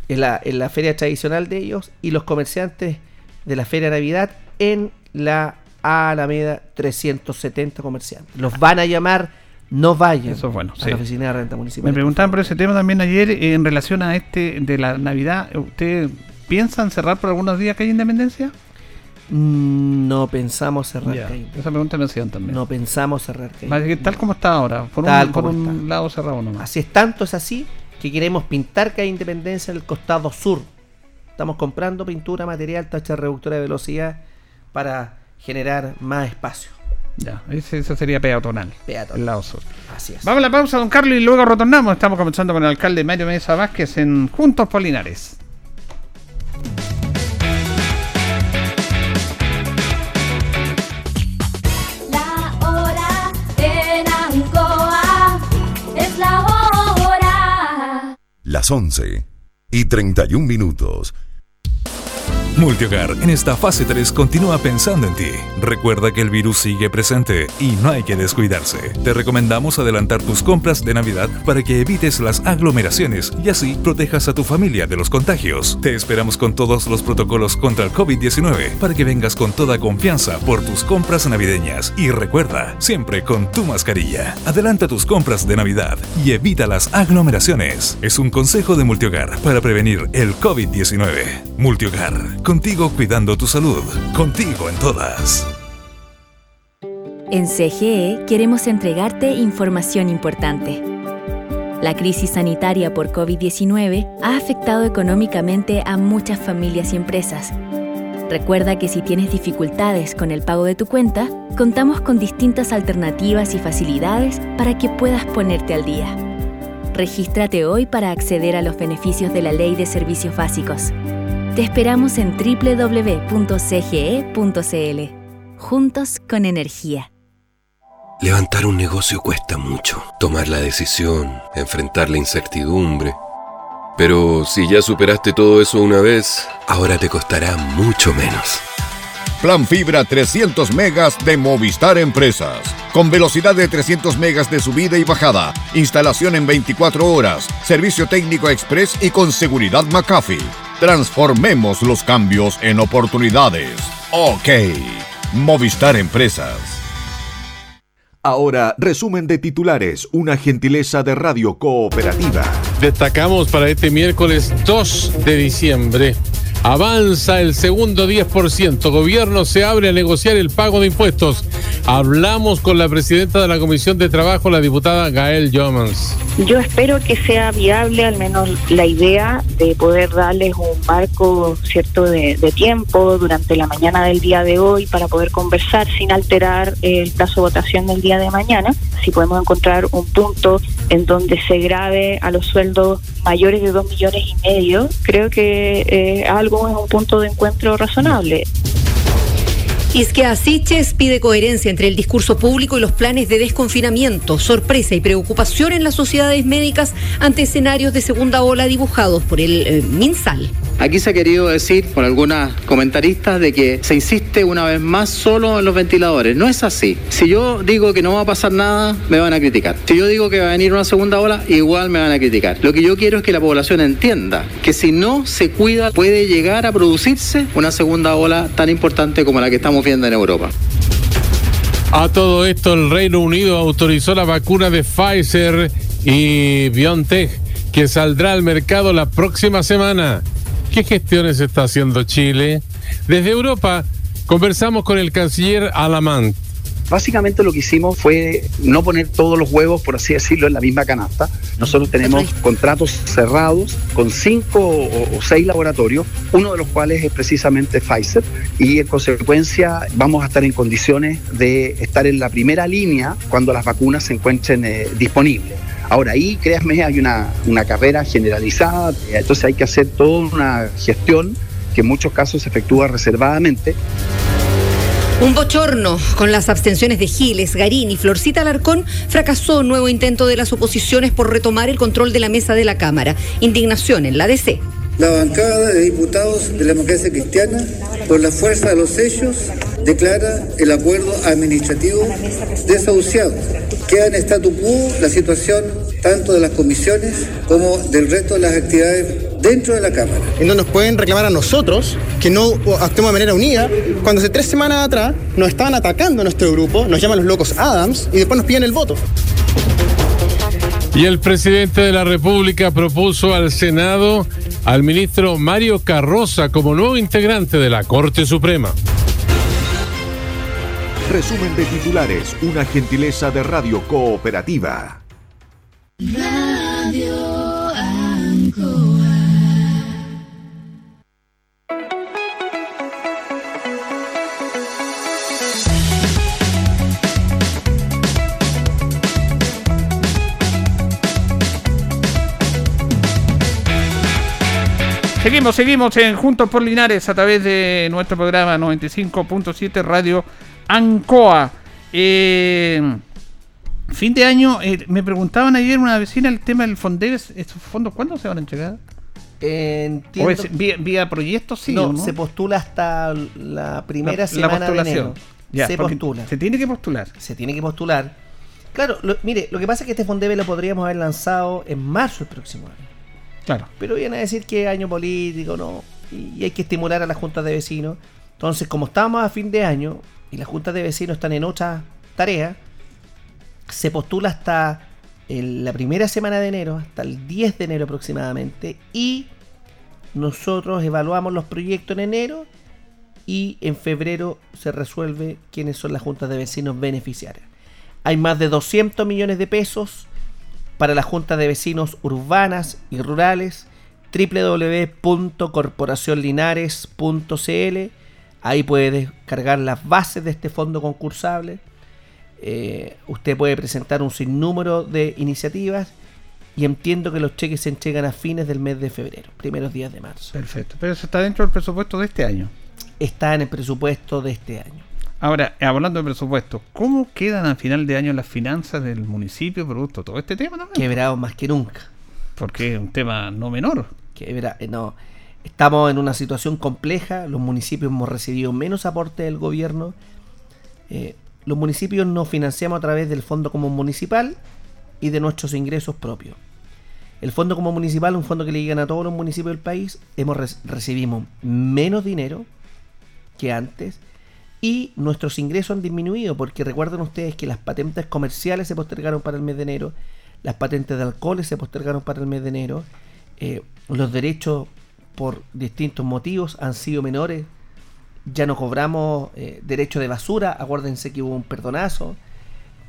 en la, en la feria tradicional de ellos, y los comerciantes de la feria de Navidad en la Alameda 370 comerciantes. Los van a llamar, no vayan
Eso es bueno,
a
sí.
la oficina de renta municipal.
Me preguntaban por ese tema también ayer eh, en relación a este de la Navidad. ¿Usted piensan cerrar por algunos días que hay independencia?
Mm, No pensamos cerrar.
Esa pregunta me hacían también.
No pensamos cerrar
tal como está ahora, por
Tal
un, por un
está.
lado cerrado nomás.
Así es, tanto es así que queremos pintar Calle Independencia en el costado sur. Estamos comprando pintura, material, tacha reductora de velocidad para generar más espacio.
Ya, ese, ese sería peatonal.
Peatonal.
El lado sur.
Así es.
Vamos a la pausa, don Carlos, y luego retornamos. Estamos comenzando con el alcalde Mario Mesa Vázquez en Juntos Polinares.
La hora en Ancoa es la hora.
Las 11 y 31 minutos.
Multihogar en esta fase 3 continúa pensando en ti. Recuerda que el virus sigue presente y no hay que descuidarse. Te recomendamos adelantar tus compras de Navidad para que evites las aglomeraciones y así protejas a tu familia de los contagios. Te esperamos con todos los protocolos contra el COVID-19 para que vengas con toda confianza por tus compras navideñas. Y recuerda, siempre con tu mascarilla. Adelanta tus compras de Navidad y evita las aglomeraciones. Es un consejo de Multihogar para prevenir el COVID-19. Multihogar, contigo cuidando tu salud, contigo en todas.
En CGE queremos entregarte información importante. La crisis sanitaria por COVID-19 ha afectado económicamente a muchas familias y empresas. Recuerda que si tienes dificultades con el pago de tu cuenta, contamos con distintas alternativas y facilidades para que puedas ponerte al día. Regístrate hoy para acceder a los beneficios de la Ley de Servicios Básicos. Te esperamos en www.cge.cl. Juntos con energía.
Levantar un negocio cuesta mucho. Tomar la decisión, enfrentar la incertidumbre. Pero si ya superaste todo eso una vez, ahora te costará mucho menos.
Plan Fibra 300 megas de Movistar Empresas. Con velocidad de 300 megas de subida y bajada. Instalación en 24 horas. Servicio técnico express y con seguridad McAfee. Transformemos los cambios en oportunidades. Ok. Movistar Empresas.
Ahora, resumen de titulares, una gentileza de Radio Cooperativa.
Destacamos para este miércoles 2 de diciembre. Avanza el segundo 10%. Gobierno se abre a negociar el pago de impuestos. Hablamos con la presidenta de la Comisión de Trabajo, la diputada Gael Jomans.
Yo espero que sea viable al menos la idea de poder darles un marco cierto de, tiempo durante la mañana del día de hoy para poder conversar sin alterar el plazo de votación del día de mañana. Si podemos encontrar un punto en donde se grave a los sueldos mayores de dos millones y medio, creo que eh, algo es un punto de encuentro razonable.
Isquia Siches pide coherencia entre el discurso público y los planes de desconfinamiento, sorpresa y preocupación en las sociedades médicas ante escenarios de segunda ola dibujados por el eh, MinSal.
Aquí se ha querido decir por algunas comentaristas de que se insiste una vez más solo en los ventiladores. No es así. Si yo digo que no va a pasar nada, me van a criticar. Si yo digo que va a venir una segunda ola, igual me van a criticar. Lo que yo quiero es que la población entienda que si no se cuida puede llegar a producirse una segunda ola tan importante como la que estamos viendo en Europa.
A todo esto, el Reino Unido autorizó la vacuna de Pfizer y BioNTech, que saldrá al mercado la próxima semana. ¿Qué gestiones está haciendo Chile? Desde Europa, conversamos con el canciller Alamant.
Básicamente lo que hicimos fue no poner todos los huevos, por así decirlo, en la misma canasta, Nosotros tenemos contratos cerrados con cinco o, o seis laboratorios, uno de los cuales es precisamente Pfizer, y en consecuencia vamos a estar en condiciones de estar en la primera línea cuando las vacunas se encuentren eh, disponibles. Ahora ahí, créanme, hay una, una carrera generalizada, eh, entonces hay que hacer toda una gestión que en muchos casos se efectúa reservadamente.
Un bochorno con las abstenciones de Giles, Garín y Florcita Alarcón fracasó un nuevo intento de las oposiciones por retomar el control de la mesa de la Cámara. Indignación en la DC.
La bancada de diputados de la democracia cristiana, por la fuerza de los hechos, declara el acuerdo administrativo desahuciado. Queda en statu quo la situación tanto de las comisiones como del resto de las actividades dentro de la Cámara.
Y no nos pueden reclamar a nosotros que no actuemos de manera unida, cuando hace tres semanas atrás nos estaban atacando a nuestro grupo, nos llaman los locos Adams y después nos piden el voto.
Y el presidente de la República propuso al Senado al ministro Mario Carroza como nuevo integrante de la Corte Suprema.
Resumen de titulares, una gentileza de Radio Cooperativa.
Radio Ancoa.
Seguimos, seguimos en Juntos por Linares a través de nuestro programa 95.7 Radio Ancoa. Eh, fin de año, eh, me preguntaban ayer una vecina el tema del Fondeves. ¿Estos fondos cuándo se van a entregar?
Entiendo-
¿O es vía, vía proyectos? Sí,
no, se postula hasta la primera
La- la
semana de
postulación.
enero.
Ya,
se postula.
Se tiene que postular.
Se tiene que postular. Claro, lo- mire, lo que pasa es que este Fondebe lo podríamos haber lanzado en marzo del próximo año.
Claro.
Pero viene a decir que es año político, ¿no? Y, y hay que estimular a las juntas de vecinos. Entonces, como estamos a fin de año y las juntas de vecinos están en otras tareas, se postula hasta la primera semana de enero, hasta el 10 de enero aproximadamente, y nosotros evaluamos los proyectos en enero y en febrero se resuelve quiénes son las juntas de vecinos beneficiarias. Hay más de 200 millones de pesos para las juntas de vecinos urbanas y rurales www.corporacionlinares.cl ahí puede descargar las bases de este fondo concursable Eh, usted puede presentar un sinnúmero de iniciativas y entiendo que los cheques se entregan a fines del mes de febrero, primeros días de marzo.
Perfecto. Pero eso está dentro del presupuesto de este año.
Está en el presupuesto de este año.
Ahora, hablando de presupuesto, ¿cómo quedan a final de año las finanzas del municipio producto de todo este tema también?
Quebrados más que nunca.
Porque es un tema no menor.
Quebra- eh, no. Estamos en una situación compleja, los municipios hemos recibido menos aporte del gobierno. Eh, los municipios nos financiamos a través del Fondo Común Municipal y de nuestros ingresos propios. El Fondo Común Municipal es un fondo que le llegan a todos los municipios del país. Hemos re- recibimos menos dinero que antes y nuestros ingresos han disminuido porque recuerden ustedes que las patentes comerciales se postergaron para el mes de enero, las patentes de alcoholes se postergaron para el mes de enero, eh, los derechos por distintos motivos han sido menores, ya no cobramos eh, derecho de basura, acuérdense que hubo un perdonazo,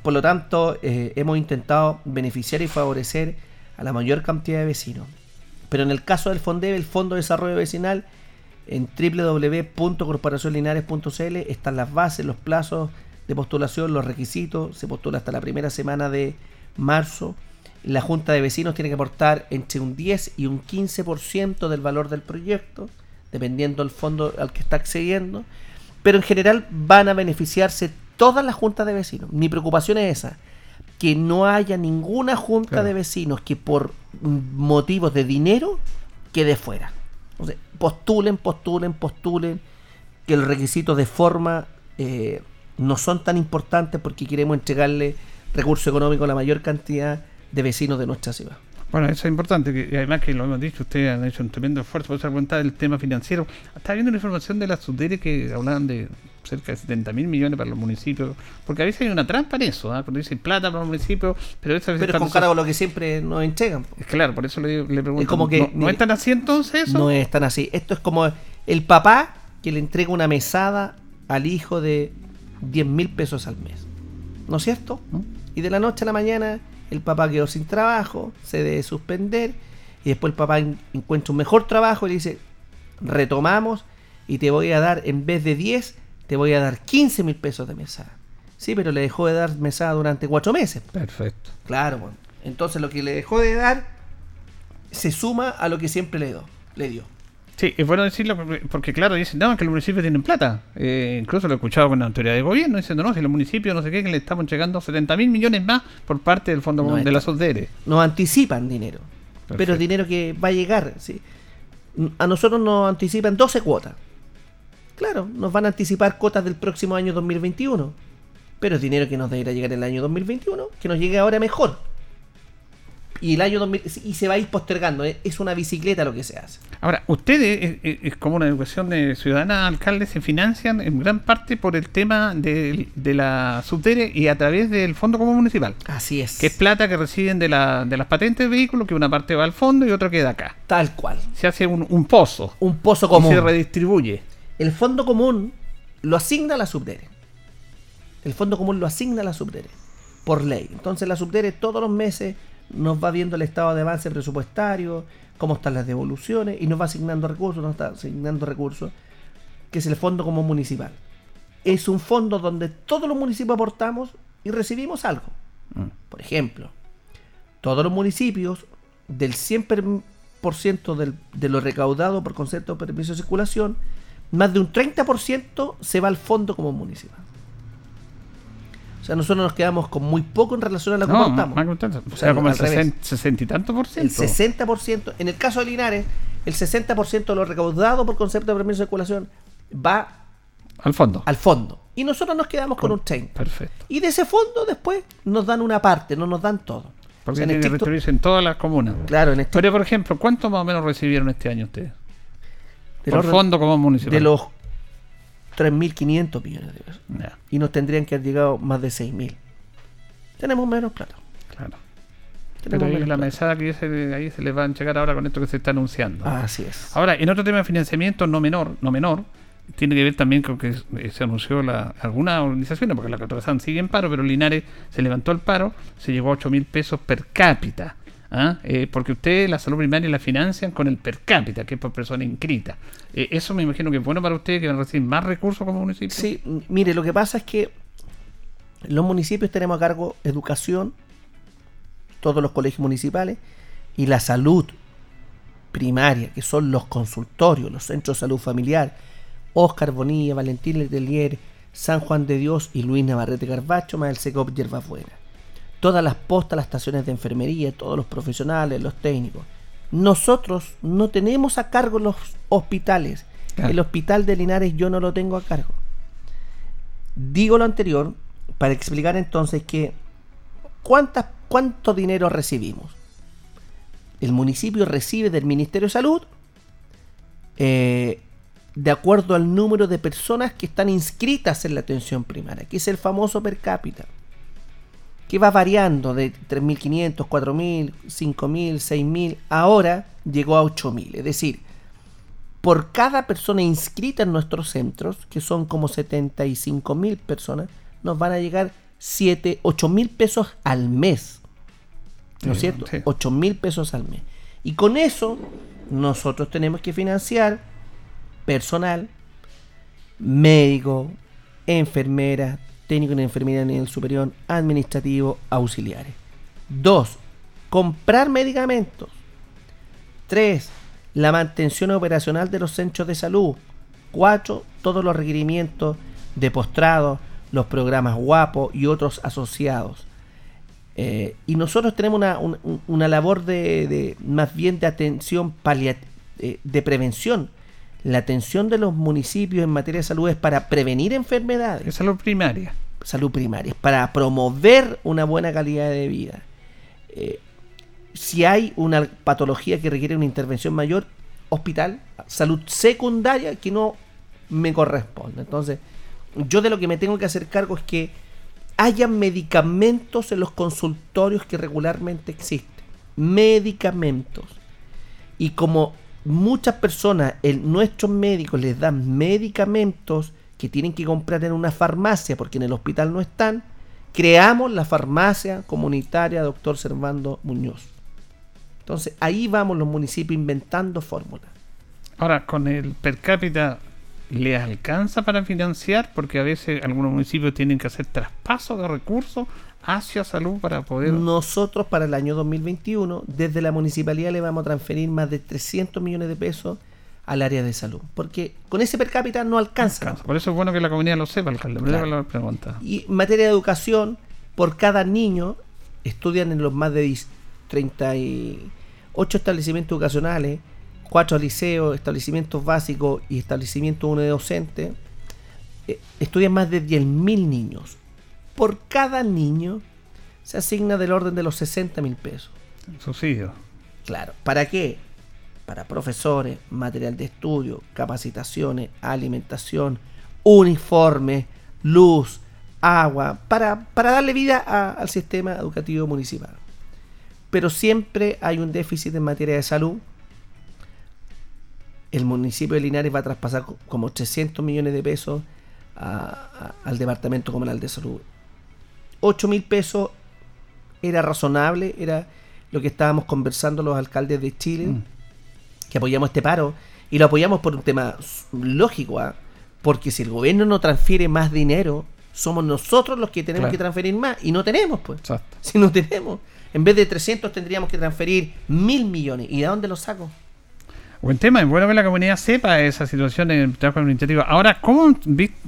por lo tanto eh, hemos intentado beneficiar y favorecer a la mayor cantidad de vecinos. Pero en el caso del FONDEV, el Fondo de Desarrollo Vecinal, en www.corporacionlinares.cl están las bases, los plazos de postulación, los requisitos. Se postula hasta la primera semana de marzo. La Junta de Vecinos tiene que aportar entre un 10 y un 15% del valor del proyecto, dependiendo del fondo al que está accediendo. Pero en general van a beneficiarse todas las juntas de vecinos. Mi preocupación es esa, que no haya ninguna junta
Claro.
de vecinos que por motivos de dinero quede fuera. O sea, postulen, postulen, postulen, que los requisitos de forma eh, no son tan importantes porque queremos entregarle recursos económicos a la mayor cantidad de vecinos de nuestra ciudad.
Bueno, eso es importante, que, y además que lo hemos dicho, ustedes han hecho un tremendo esfuerzo, por eso preguntar el tema financiero. Estaba viendo una información de la SUDERE que hablaban de cerca de 70 mil millones para los municipios, porque a veces hay una trampa en eso, ¿ah? cuando dicen plata para los municipios, pero eso
Pero es con cargo a lo que siempre nos entregan.
Claro, por eso le, le pregunto.
Es como que-
¿No, no es tan así entonces eso?
No es tan así. Esto es como el papá que le entrega una mesada al hijo de 10 mil pesos al mes. ¿No es cierto? Y de la noche a la mañana el papá quedó sin trabajo, se debe suspender, y después el papá en- encuentra un mejor trabajo y le dice, retomamos y te voy a dar, en vez de 10, te voy a dar 15 mil pesos de mesada. Sí, pero le dejó de dar mesada durante cuatro meses.
Perfecto.
Claro, bueno. Entonces lo que le dejó de dar se suma a lo que siempre le dio. Le dio.
Sí, es bueno decirlo porque, claro, dicen, no, que los municipios tienen plata. Eh, incluso lo he escuchado con la autoridad de gobierno diciendo, no, si los municipios no sé qué, que le estamos llegando 70 mil millones más por parte del Fondo
No
de la SOSDERE.
Nos anticipan dinero. Pero es dinero que va a llegar. ¿sí? A nosotros nos anticipan 12 cuotas. Claro, nos van a anticipar cuotas del próximo año 2021. Pero es dinero que nos deberá llegar en el año 2021, que nos llegue ahora mejor. Y el año 2000, y se va a ir postergando. Es es una bicicleta lo que se hace.
Ahora, ustedes, eh, eh, es como una educación de ciudadana, alcaldes, se financian en gran parte por el tema de, de la subdere y a través del Fondo Común Municipal.
Así es.
Que es plata que reciben de, la, de las patentes de vehículos, que una parte va al fondo y otra queda acá.
Tal cual.
Se hace un, un pozo.
Un pozo
Y
común.
se redistribuye.
El fondo común lo asigna la subdere. El fondo común lo asigna la subdere. Por ley. Entonces la subdere todos los meses nos va viendo el estado de avance presupuestario, cómo están las devoluciones y nos va asignando recursos, nos está asignando recursos, que es el fondo común municipal. Es un fondo donde todos los municipios aportamos y recibimos algo. Por ejemplo, todos los municipios del 100% del- de lo recaudado por concepto de permiso de circulación, más de un 30% se va al fondo como municipal. O sea, nosotros nos quedamos con muy poco en relación a lo que
No,
aportamos.
más. O sea, como el
al revés.
60, 60 y tanto por
El
ciento.
60%, en el caso de Linares, el 60% de lo recaudado por concepto de permiso de circulación va
Al fondo.
al fondo. Y nosotros nos quedamos con un 30%.
Perfecto.
Y de ese fondo después nos dan una parte, no nos dan todo.
Porque
O sea, en
que
estricto-
en todas las comunas.
Claro, en
Pero, por ejemplo, ¿cuánto más o menos recibieron este año ustedes? Por
orden
fondo como municipal.
De los 3.500 millones de pesos. Y nos tendrían que haber llegado más de 6.000. Tenemos menos plata.
Claro. Pero ahí la mesada que se, ahí se les va a llegar ahora con esto que se está anunciando.
Así es.
Ahora, en otro tema de financiamiento no menor, no menor, tiene que ver también con que eh, se anunció la, algunas organizaciones, porque la Catorrazán sigue en paro, pero Linares se levantó el paro, se llegó a 8 mil pesos per cápita. ¿Ah? Eh, porque ustedes la salud primaria la financian con el per cápita, que es por persona inscrita. Eh, eso me imagino que es bueno para ustedes, que van a recibir más recursos como municipio.
Sí, mire, lo que pasa es que los municipios tenemos a cargo educación, todos los colegios municipales, y la salud primaria, que son los consultorios, los centros de salud familiar, Oscar Bonilla, Valentín Letelier, San Juan de Dios y Luis Navarrete Carbacho, más el SECOP Hierbas Buenas. Todas las postas, las estaciones de enfermería, todos los profesionales, los técnicos. Nosotros no tenemos a cargo los hospitales.
Claro.
El hospital de Linares yo no lo tengo a cargo. Digo lo anterior para explicar entonces que ¿cuántas, cuánto dinero recibimos. El municipio recibe del Ministerio de Salud eh, de acuerdo al número de personas que están inscritas en la atención primaria, que es el famoso per cápita, que va variando de 3.500, 4.000, 5.000, 6.000, ahora llegó a 8.000. Es decir, por cada persona inscrita en nuestros centros, que son como 75.000 personas, nos van a llegar 7, 8.000 pesos al mes. ¿No es
Sí,
cierto?
sí.
8 mil pesos al mes. Y con eso nosotros tenemos que financiar personal, médico, enfermera, técnico en enfermería en el superior, administrativo, auxiliares. Dos, comprar medicamentos. Tres, la mantención operacional de los centros de salud. Cuatro, todos los requerimientos de postrado, los programas guapos y otros asociados. Eh, y nosotros tenemos una, un- un- una labor de, de- más bien de atención paliat- eh, de prevención. La atención de los municipios en materia de salud es para prevenir enfermedades.
salud primaria.
Salud primaria, es para promover una buena calidad de vida. Eh, si hay una patología que requiere una intervención mayor, hospital, salud secundaria que no me corresponde. Entonces, yo de lo que me tengo que hacer cargo es que haya medicamentos en los consultorios que regularmente existen. Medicamentos. Y como muchas personas, el, nuestros médicos les dan medicamentos que tienen que comprar en una farmacia porque en el hospital no están, creamos la farmacia comunitaria doctor Servando Muñoz. Entonces ahí vamos los municipios inventando fórmulas.
Ahora, con el per cápita, ¿le alcanza para financiar? Porque a veces algunos municipios tienen que hacer traspasos de recursos hacia salud para poder...
Nosotros para el año 2021, desde la municipalidad le vamos a transferir más de 300 millones de pesos al área de salud. Porque con ese per cápita no alcanza.
Por eso es bueno que la comunidad lo sepa, alcalde.
Claro.
La pregunta.
Y en materia de educación, por cada niño, estudian en los más de 10 38 establecimientos educacionales, 4 liceos, establecimientos básicos y establecimientos uno de docente, eh, estudian más de 10.000 niños. Por cada niño se asigna del orden de los 60 mil pesos.
Subsidio.
Claro. ¿Para qué? Para profesores, material de estudio, capacitaciones, alimentación, uniforme, luz, agua, para, para darle vida a- al sistema educativo municipal. Pero siempre hay un déficit en materia de salud. El municipio de Linares va a traspasar co- como 300 millones de pesos a- a- al Departamento Comunal de Salud. 8 mil pesos era razonable, era lo que estábamos conversando los alcaldes de Chile, que apoyamos este paro, y lo apoyamos por un tema lógico, ¿ah? porque si el gobierno no transfiere más dinero, somos nosotros los que tenemos
Claro.
que transferir más, y no tenemos, pues. [LAUGHS] Si no tenemos, en vez de 300 tendríamos que transferir mil millones, ¿y de dónde los saco?
Buen tema, es bueno que la comunidad sepa esa situación en el trabajo administrativo. Ahora, ¿cómo han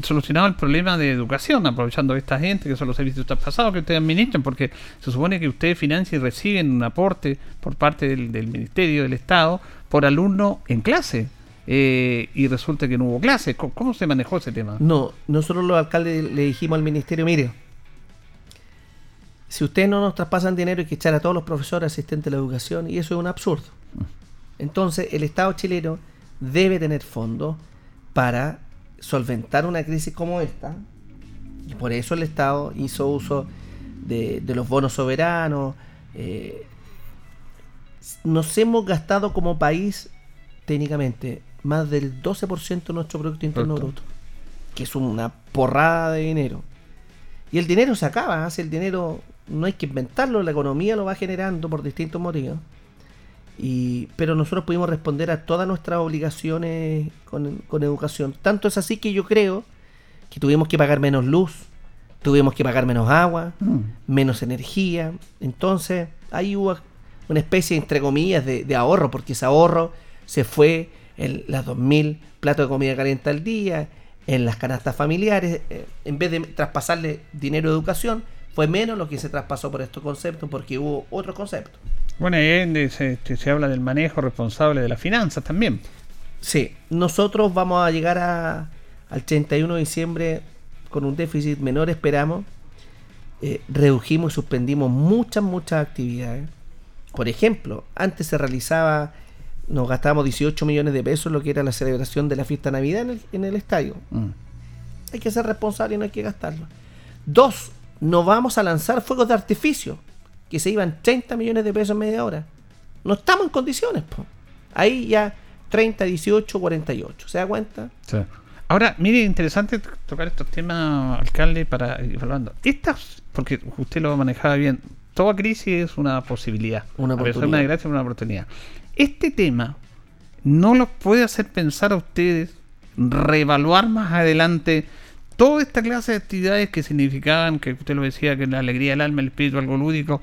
solucionado el problema de educación? Aprovechando esta gente, que son los servicios traspasados que ustedes administran, porque se supone que ustedes financian y reciben un aporte por parte del, del Ministerio, del Estado, por alumno en clase. Eh, y resulta que no hubo clases. ¿Cómo, cómo se manejó ese tema?
No, nosotros los alcaldes le dijimos al ministerio, mire, si ustedes no nos traspasan dinero hay que echar a todos los profesores asistentes de la educación y eso es un absurdo. Entonces el Estado chileno debe tener fondos para solventar una crisis como esta y por eso el Estado hizo uso de, de los bonos soberanos. eh, nos hemos gastado como país técnicamente más del 12% de nuestro Producto Interno
Bruto.
Que es una porrada de dinero. Y el dinero se acaba, ¿ah? Si el dinero no hay que inventarlo, la economía lo va generando por distintos motivos. Y, pero nosotros pudimos responder a todas nuestras obligaciones con, con educación. Tanto es así que yo creo que tuvimos que pagar menos luz, tuvimos que pagar menos agua, menos energía. Entonces, ahí hubo una especie, entre comillas, de, de ahorro, porque ese ahorro se fue en las 2.000 platos de comida caliente al día, en las canastas familiares. eh, en vez de traspasarle dinero de educación, fue menos lo que se traspasó por estos conceptos, porque hubo otros conceptos.
Bueno, de- se, se- se habla del manejo responsable de las finanzas también.
Sí, nosotros vamos a llegar a, al 31 de diciembre con un déficit menor, esperamos. Eh, redujimos y suspendimos muchas, muchas actividades. Por ejemplo, antes se realizaba, nos gastábamos 18 millones de pesos lo que era la celebración de la fiesta de Navidad en el, en el estadio. Hay que ser responsable y no hay que gastarlo. Dos, no vamos a lanzar fuegos de artificio, que se iban 30 millones de pesos en media hora. No estamos en condiciones, po. Ahí ya 30, 18, 48. ¿Se da cuenta?
Ahora, mire, interesante tocar estos temas, alcalde, para ir evaluando. Estas, porque usted lo manejaba bien, toda crisis es una posibilidad.
Una oportunidad.
una desgracia, es una oportunidad. Este tema no los puede hacer pensar a ustedes, reevaluar más adelante toda esta clase de actividades que significaban, que usted lo decía, que la alegría del alma, el espíritu, algo lúdico,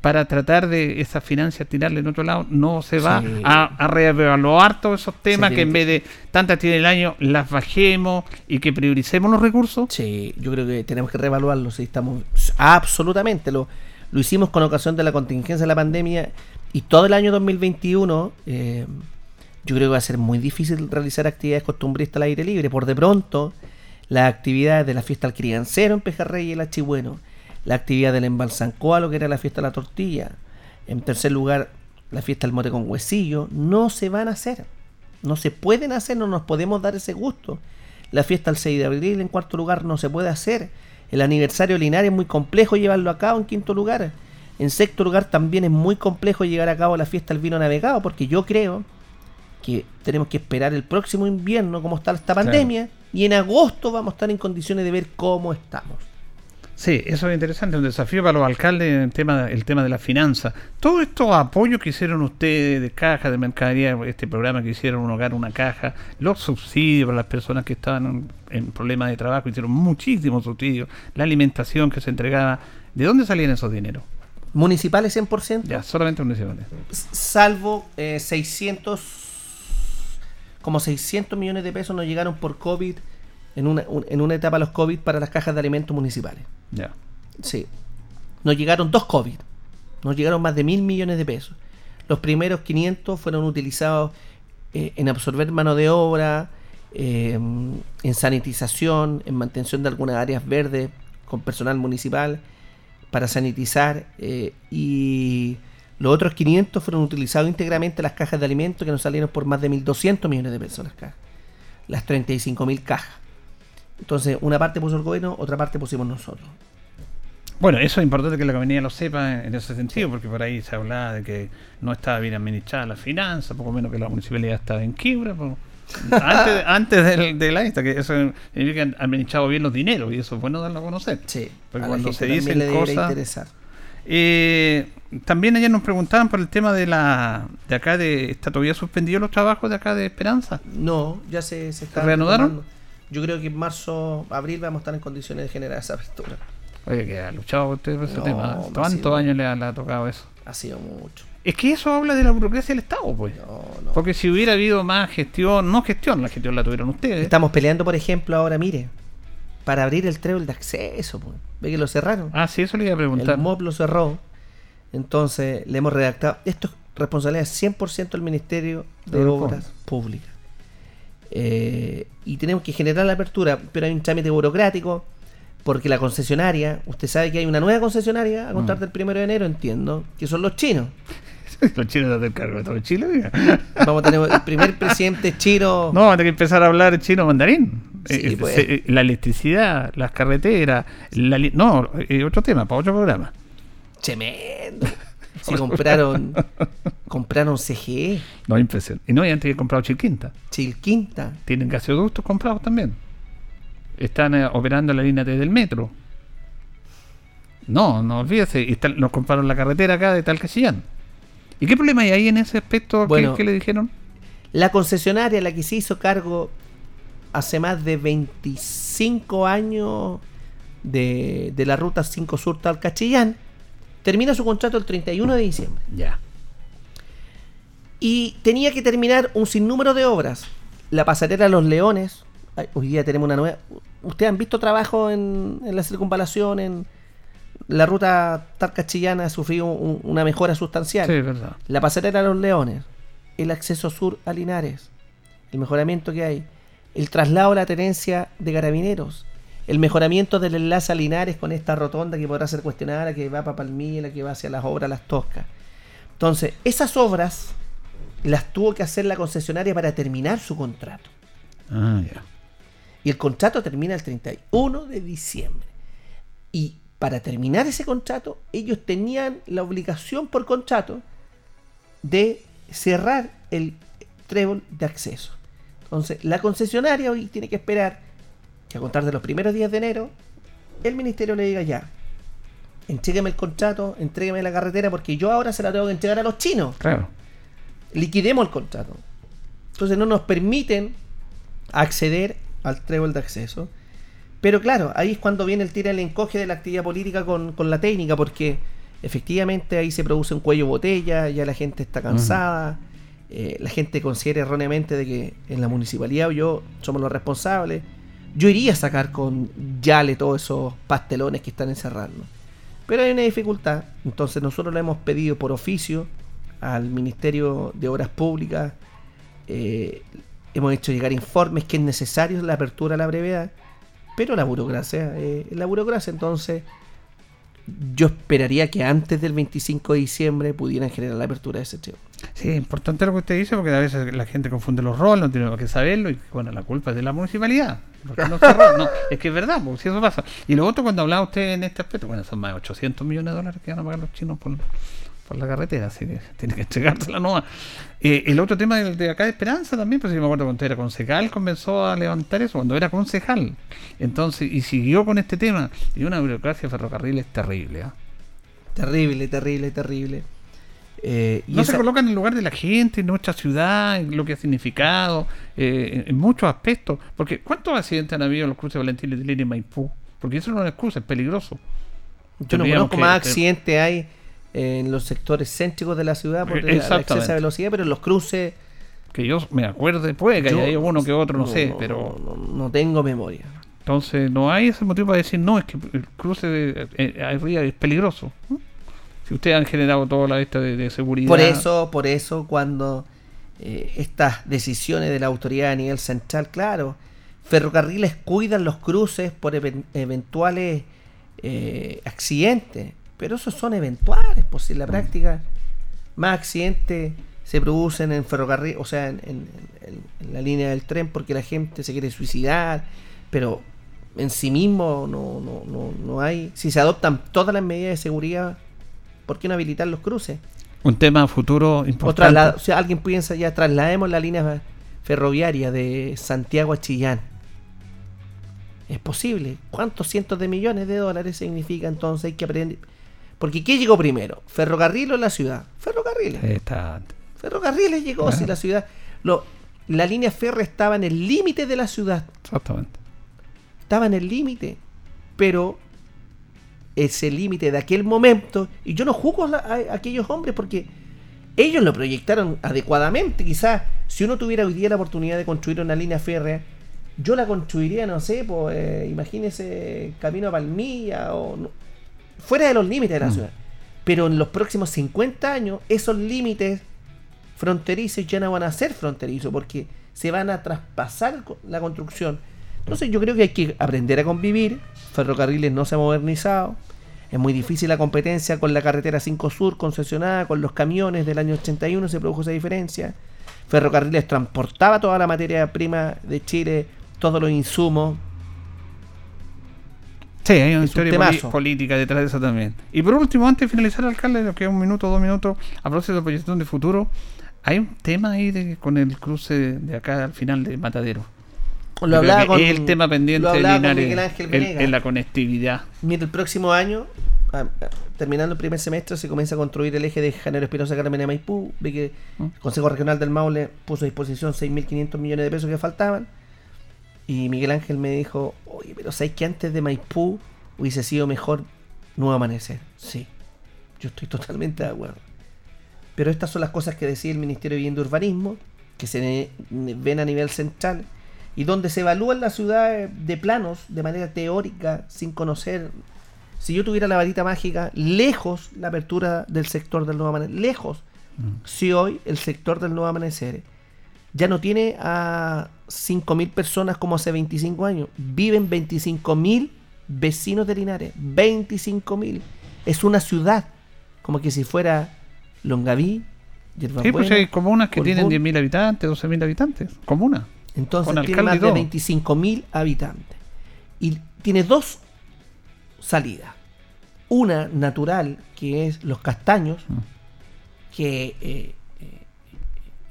para tratar de esas finanzas tirarle en otro lado, no se va
Sí.
a, a reevaluar todos esos temas que en vez de tantas actividades del año las bajemos y que prioricemos los recursos.
Sí, yo creo que tenemos que reevaluarlo. Si estamos absolutamente lo, lo hicimos con ocasión de la contingencia de la pandemia y todo el año 2021. eh, yo creo que va a ser muy difícil realizar actividades costumbristas al aire libre. Por de pronto, las actividades de la fiesta al criancero en Pejarrey y el Achigüeno, la actividad del embalsancoa, lo que era la fiesta de la tortilla, en tercer lugar, la fiesta del mote con huesillo, no se van a hacer. No se pueden hacer, no nos podemos dar ese gusto. La fiesta del 6 de abril, en cuarto lugar, no se puede hacer. El aniversario Linares es muy complejo llevarlo a cabo en quinto lugar. En sexto lugar, también es muy complejo llevar a cabo la fiesta del vino navegado, porque yo creo que tenemos que esperar el próximo invierno, cómo está esta pandemia, y en agosto vamos a estar en condiciones de ver cómo estamos.
Sí, eso es interesante, un desafío para los alcaldes el tema, el tema de la finanza. Todos estos apoyos que hicieron ustedes de caja de mercadería, este programa que hicieron un hogar, una caja, los subsidios para las personas que estaban en, en problemas de trabajo, hicieron muchísimos subsidios, la alimentación que se entregaba, ¿de dónde salían esos dineros?
Municipales 100%.
Ya, solamente municipales.
Salvo eh, 600, como 600 millones de pesos nos llegaron por COVID, en una, un- en una etapa los COVID para las cajas de alimentos municipales.
Ya.
Sí. Nos llegaron dos COVID. Nos llegaron más de mil millones de pesos. Los primeros 500 fueron utilizados eh, en absorber mano de obra, eh, en sanitización, en mantención de algunas áreas verdes con personal municipal para sanitizar eh, y los otros 500 fueron utilizados íntegramente las cajas de alimentos que nos salieron por más de 1.200 millones de pesos las cajas. Las 35.000 cajas. Entonces, una parte puso el gobierno, otra parte pusimos nosotros.
Bueno, eso es importante que la comunidad lo sepa en ese sentido, porque por ahí se hablaba de que no estaba bien administrada la finanza, poco menos que la municipalidad estaba en quiebra. Antes, [LAUGHS] antes del, de la que eso significa que han administrado bien los dineros, y eso es bueno darlo a conocer.
Sí,
porque
a
cuando se dicen cosas. Eh, también ayer nos preguntaban por el tema de la de acá de está todavía suspendido los trabajos de acá de Esperanza.
No, ya se, se está.
reanudaron?
retomando. Yo creo que en marzo, abril vamos a estar en condiciones de generar esa apertura.
Oye, que ha luchado usted por ese
No,
tema. ¿Cuántos años le ha, le ha tocado eso?
Ha sido mucho.
Es que eso habla de la burocracia del Estado, pues. Porque si hubiera habido más gestión, no gestión, la gestión la tuvieron ustedes.
Estamos peleando, por ejemplo, ahora, mire, para abrir el trébol de acceso. pues. Ve que lo cerraron.
Ah, sí, eso le iba a preguntar.
El MOP lo cerró. Entonces, le hemos redactado. Esto es responsabilidad 100% del Ministerio de
De
Obras Públicas. Eh, y tenemos que generar la apertura, pero hay un trámite burocrático. Porque la concesionaria, usted sabe que hay una nueva concesionaria a contar
Mm.
del primero de enero, entiendo, que son los chinos. [LAUGHS]
Los chinos hacen cargo de todo Chile.
Vamos a tener el primer presidente chino.
No, van a tener que empezar a hablar chino mandarín.
Sí,
Eh,
pues.
se- eh, la electricidad, las carreteras, la no, eh, otro tema, para otro programa.
Tremendo. Si [LAUGHS] compraron, compraron CGE.
No, impresión. Y no, y antes que comprado Chilquinta.
Chilquinta.
Tienen gasoductos comprados también. Están eh, operando la línea T del metro. No, no olvídese. y nos compraron la carretera acá de Talcachillán. ¿Y qué problema hay ahí en ese aspecto? ¿Qué-
Bueno.
¿Qué, le dijeron?
La concesionaria, la que se hizo cargo hace más de 25 años de, de la ruta 5 Sur Talcachillán, termina su contrato el 31 de diciembre.
Ya.
Y tenía que terminar un sinnúmero de obras. La pasarela Los Leones. ay, hoy día tenemos una nueva. ¿Ustedes han visto trabajo en, en la circunvalación? En la ruta Talcachillana ha sufrido un- una mejora sustancial.
Sí, verdad.
La pasarela Los Leones. El acceso sur a Linares. El mejoramiento que hay. El traslado a la tenencia de carabineros. El mejoramiento del enlace a Linares con esta rotonda que podrá ser cuestionada, la que va para Palmilla, la que va hacia las obras Las Toscas. Entonces, esas obras las tuvo que hacer la concesionaria para terminar su contrato.
Ah, ya.
Y el contrato termina el 31 de diciembre. Y para terminar ese contrato, ellos tenían la obligación por contrato de cerrar el trébol de acceso. Entonces, la concesionaria hoy tiene que esperar que a contar de los primeros días de enero, el ministerio le diga ya, entrégueme el contrato, entrégueme la carretera, porque yo ahora se la tengo que entregar a los chinos.
Claro.
Liquidemos el contrato. Entonces no nos permiten acceder al trébol de acceso. Pero claro, ahí es cuando viene el tira el encoge de la actividad política con, con la técnica, porque efectivamente ahí se produce un cuello botella, ya la gente está cansada, eh, la gente considera erróneamente de que en la municipalidad o yo somos los responsables. Yo iría a sacar con Yale todos esos pastelones que están encerrando. Pero hay una dificultad, entonces nosotros le hemos pedido por oficio al Ministerio de Obras Públicas, eh, hemos hecho llegar informes que es necesario la apertura a la brevedad, pero la burocracia, eh, la burocracia entonces yo esperaría que antes del 25 de diciembre pudieran generar la apertura de ese trébol.
Sí, es importante lo que usted dice porque a veces la gente confunde los roles, no tiene qué saberlo y bueno, la culpa es de la municipalidad. Porque no cerró. No, es que es verdad, porque si eso pasa. Y lo otro, cuando hablaba usted en este aspecto, bueno, son más de 800 millones de dólares que van a pagar los chinos por, por la carretera, así que [LAUGHS] tiene que entregarse la nueva. Eh, el otro tema del de acá de Esperanza también, pues si me acuerdo cuando era concejal, comenzó a levantar eso, cuando era concejal. Entonces, y siguió con este tema. Y una burocracia de ferrocarriles terrible. ¿ah?
Terrible, terrible, terrible. Eh, y
no
esa-
se coloca en el lugar de la gente, en nuestra ciudad, en lo que ha significado, eh, en muchos aspectos. Porque ¿cuántos accidentes han habido en los cruces Valentín Letelier y Maipú? Porque eso no es una excusa, es peligroso.
Yo no conozco más accidentes hay en los sectores céntricos de la ciudad por el exceso de velocidad, pero en los cruces
Que yo me acuerde, puede que
Yo-
haya uno que otro, no,
no,
sé,
no,
pero...
no tengo memoria.
Entonces no hay ese motivo para decir, no, es que el cruce de, eh, es peligroso. Si ustedes han generado toda la esta de, de seguridad...
Por eso, por eso cuando eh, estas decisiones de la autoridad a nivel central, claro, ferrocarriles cuidan los cruces por even- eventuales eh, accidentes, pero esos son eventuales, pues si en la práctica más accidentes se producen en ferrocarril, o sea, en, en- en- en la línea del tren porque la gente se quiere suicidar, pero en sí mismo no, no, no, no hay, si se adoptan todas las medidas de seguridad, ¿por qué no habilitar los cruces?
Un tema futuro
O,
importante.
traslada- o sea, alguien piensa ya, traslademos la línea ferroviaria de Santiago a Chillán. Es posible. ¿Cuántos cientos de millones de dólares significa entonces? Hay que aprender. Porque ¿qué llegó primero? ¿Ferrocarril o la ciudad? Ferrocarriles.
Está-
Ferrocarriles llegó,
Claro.
si la ciudad. Lo, la línea férrea estaba en el límite de la ciudad.
Exactamente.
Estaba en el límite. Pero ese límite de aquel momento. Y yo no juzgo a, aquellos hombres porque ellos lo proyectaron adecuadamente. Quizás si uno tuviera hoy día la oportunidad de construir una línea férrea, yo la construiría, no sé, pues eh, imagínese Camino a Palmilla o no- fuera de los límites de la
Mm.
ciudad. Pero en los próximos 50 años, esos límites fronterizos ya no van a ser fronterizos porque se van a traspasar la construcción. Entonces yo creo que hay que aprender a convivir. Ferrocarriles no se ha modernizado. Es muy difícil la competencia con la carretera 5 Sur concesionada, con los camiones del año 81 se produjo esa diferencia. Ferrocarriles transportaba toda la materia prima de Chile, todos los insumos.
Sí, hay una
Es un
historia
temazo.
política detrás de eso también. Y por último, antes de finalizar, alcalde, nos queda un minuto, dos minutos, a propósito de proyección de futuro, hay un tema ahí de- con el cruce de acá al final de Matadero.
Lo hablaba con-
es el tema pendiente
lo
de
hablaba con
Linares,
Miguel Ángel
en- la conectividad.
Mira, el próximo año, ah, ah, terminando el primer semestre, se comienza a construir el eje de Janeiro Espinosa Carmen de Maipú. Vi que el Consejo Regional del Maule puso a disposición 6.500 millones de pesos que faltaban. Y Miguel Ángel me dijo, oye, pero ¿sabes que antes de Maipú hubiese sido mejor Nuevo Amanecer? Sí, yo estoy totalmente de acuerdo. Pero estas son las cosas que decía el Ministerio de Vivienda y Urbanismo, que se ven a nivel central y donde se evalúan las ciudades de planos de manera teórica, sin conocer. Si yo tuviera la varita mágica, lejos la apertura del sector del nuevo amanecer, lejos. Si hoy el sector del nuevo amanecer ya no tiene a 5.000 personas como hace 25 años, viven 25.000 vecinos de Linares, 25.000. Es una ciudad, como que si fuera Longaví, Yerba
Sí, pues
Buena,
hay comunas que tienen
Colbún.
10.000 habitantes, 12.000 habitantes, comunas.
Entonces
con
tiene más de
todo.
25.000 habitantes. Y tiene dos salidas. Una natural, que es los castaños,
Mm.
que eh, eh,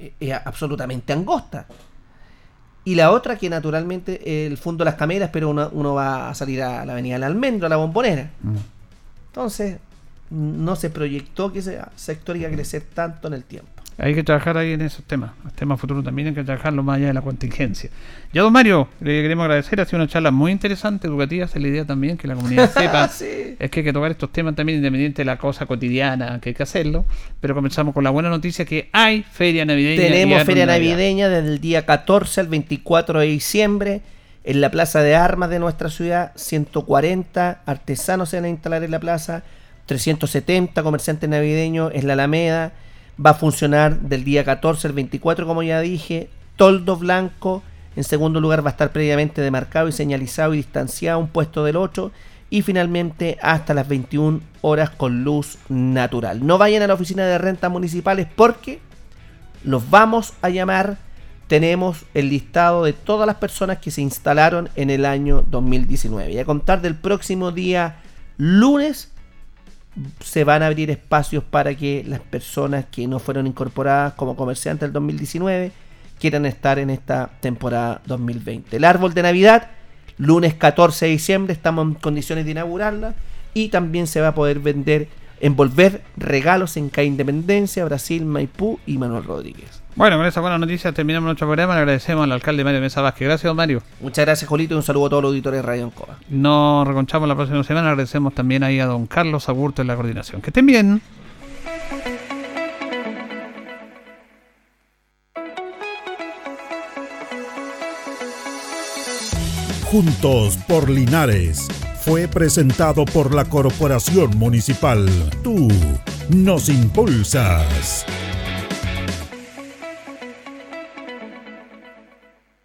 eh, es absolutamente angosta. Y la otra que naturalmente el fondo de las cameras, pero uno, uno va a salir a la avenida del Almendro, a la bombonera.
Mm.
Entonces, no se proyectó que ese sector iba a crecer tanto en el tiempo.
Hay que trabajar ahí en esos temas. Los temas futuros también hay que trabajarlo más allá de la contingencia. Ya, don Mario, le queremos agradecer. Ha sido una charla muy interesante, educativa. Esa es la idea también, que la comunidad [LAUGHS] sepa.
Sí.
Es que hay que tocar estos temas también, independiente de la cosa cotidiana, que hay que hacerlo. Pero comenzamos con la buena noticia que hay feria navideña.
Tenemos feria
navidad.
navideña desde el día 14 al 24 de diciembre en la Plaza de Armas de nuestra ciudad. 140 artesanos se van a instalar en la plaza, 370 comerciantes navideños en la Alameda. Va a funcionar del día 14 al 24, como ya dije. Toldo blanco. En segundo lugar va a estar previamente demarcado y señalizado y distanciado un puesto del 8. Y finalmente hasta las 21 horas con luz natural. No vayan a la oficina de rentas municipales porque los vamos a llamar. Tenemos el listado de todas las personas que se instalaron en el año 2019. Y a contar del próximo día lunes se van a abrir espacios para que las personas que no fueron incorporadas como comerciantes del 2019 quieran estar en esta temporada 2020. El árbol de Navidad, lunes 14 de diciembre, estamos en condiciones de inaugurarla y también se va a poder vender, envolver regalos en Calle Independencia, Brasil, Maipú y Manuel Rodríguez.
Bueno, con esa buena noticia terminamos nuestro programa. Le agradecemos al alcalde Mario Mesa Vázquez. Gracias, don Mario.
Muchas gracias, Jolito, y un saludo a todos los auditores de Radio Ancoa.
Nos reconchamos la próxima semana. Agradecemos también ahí a don Carlos Agurto en la coordinación. Que estén bien.
Juntos por Linares fue presentado por la Corporación Municipal. Tú nos impulsas.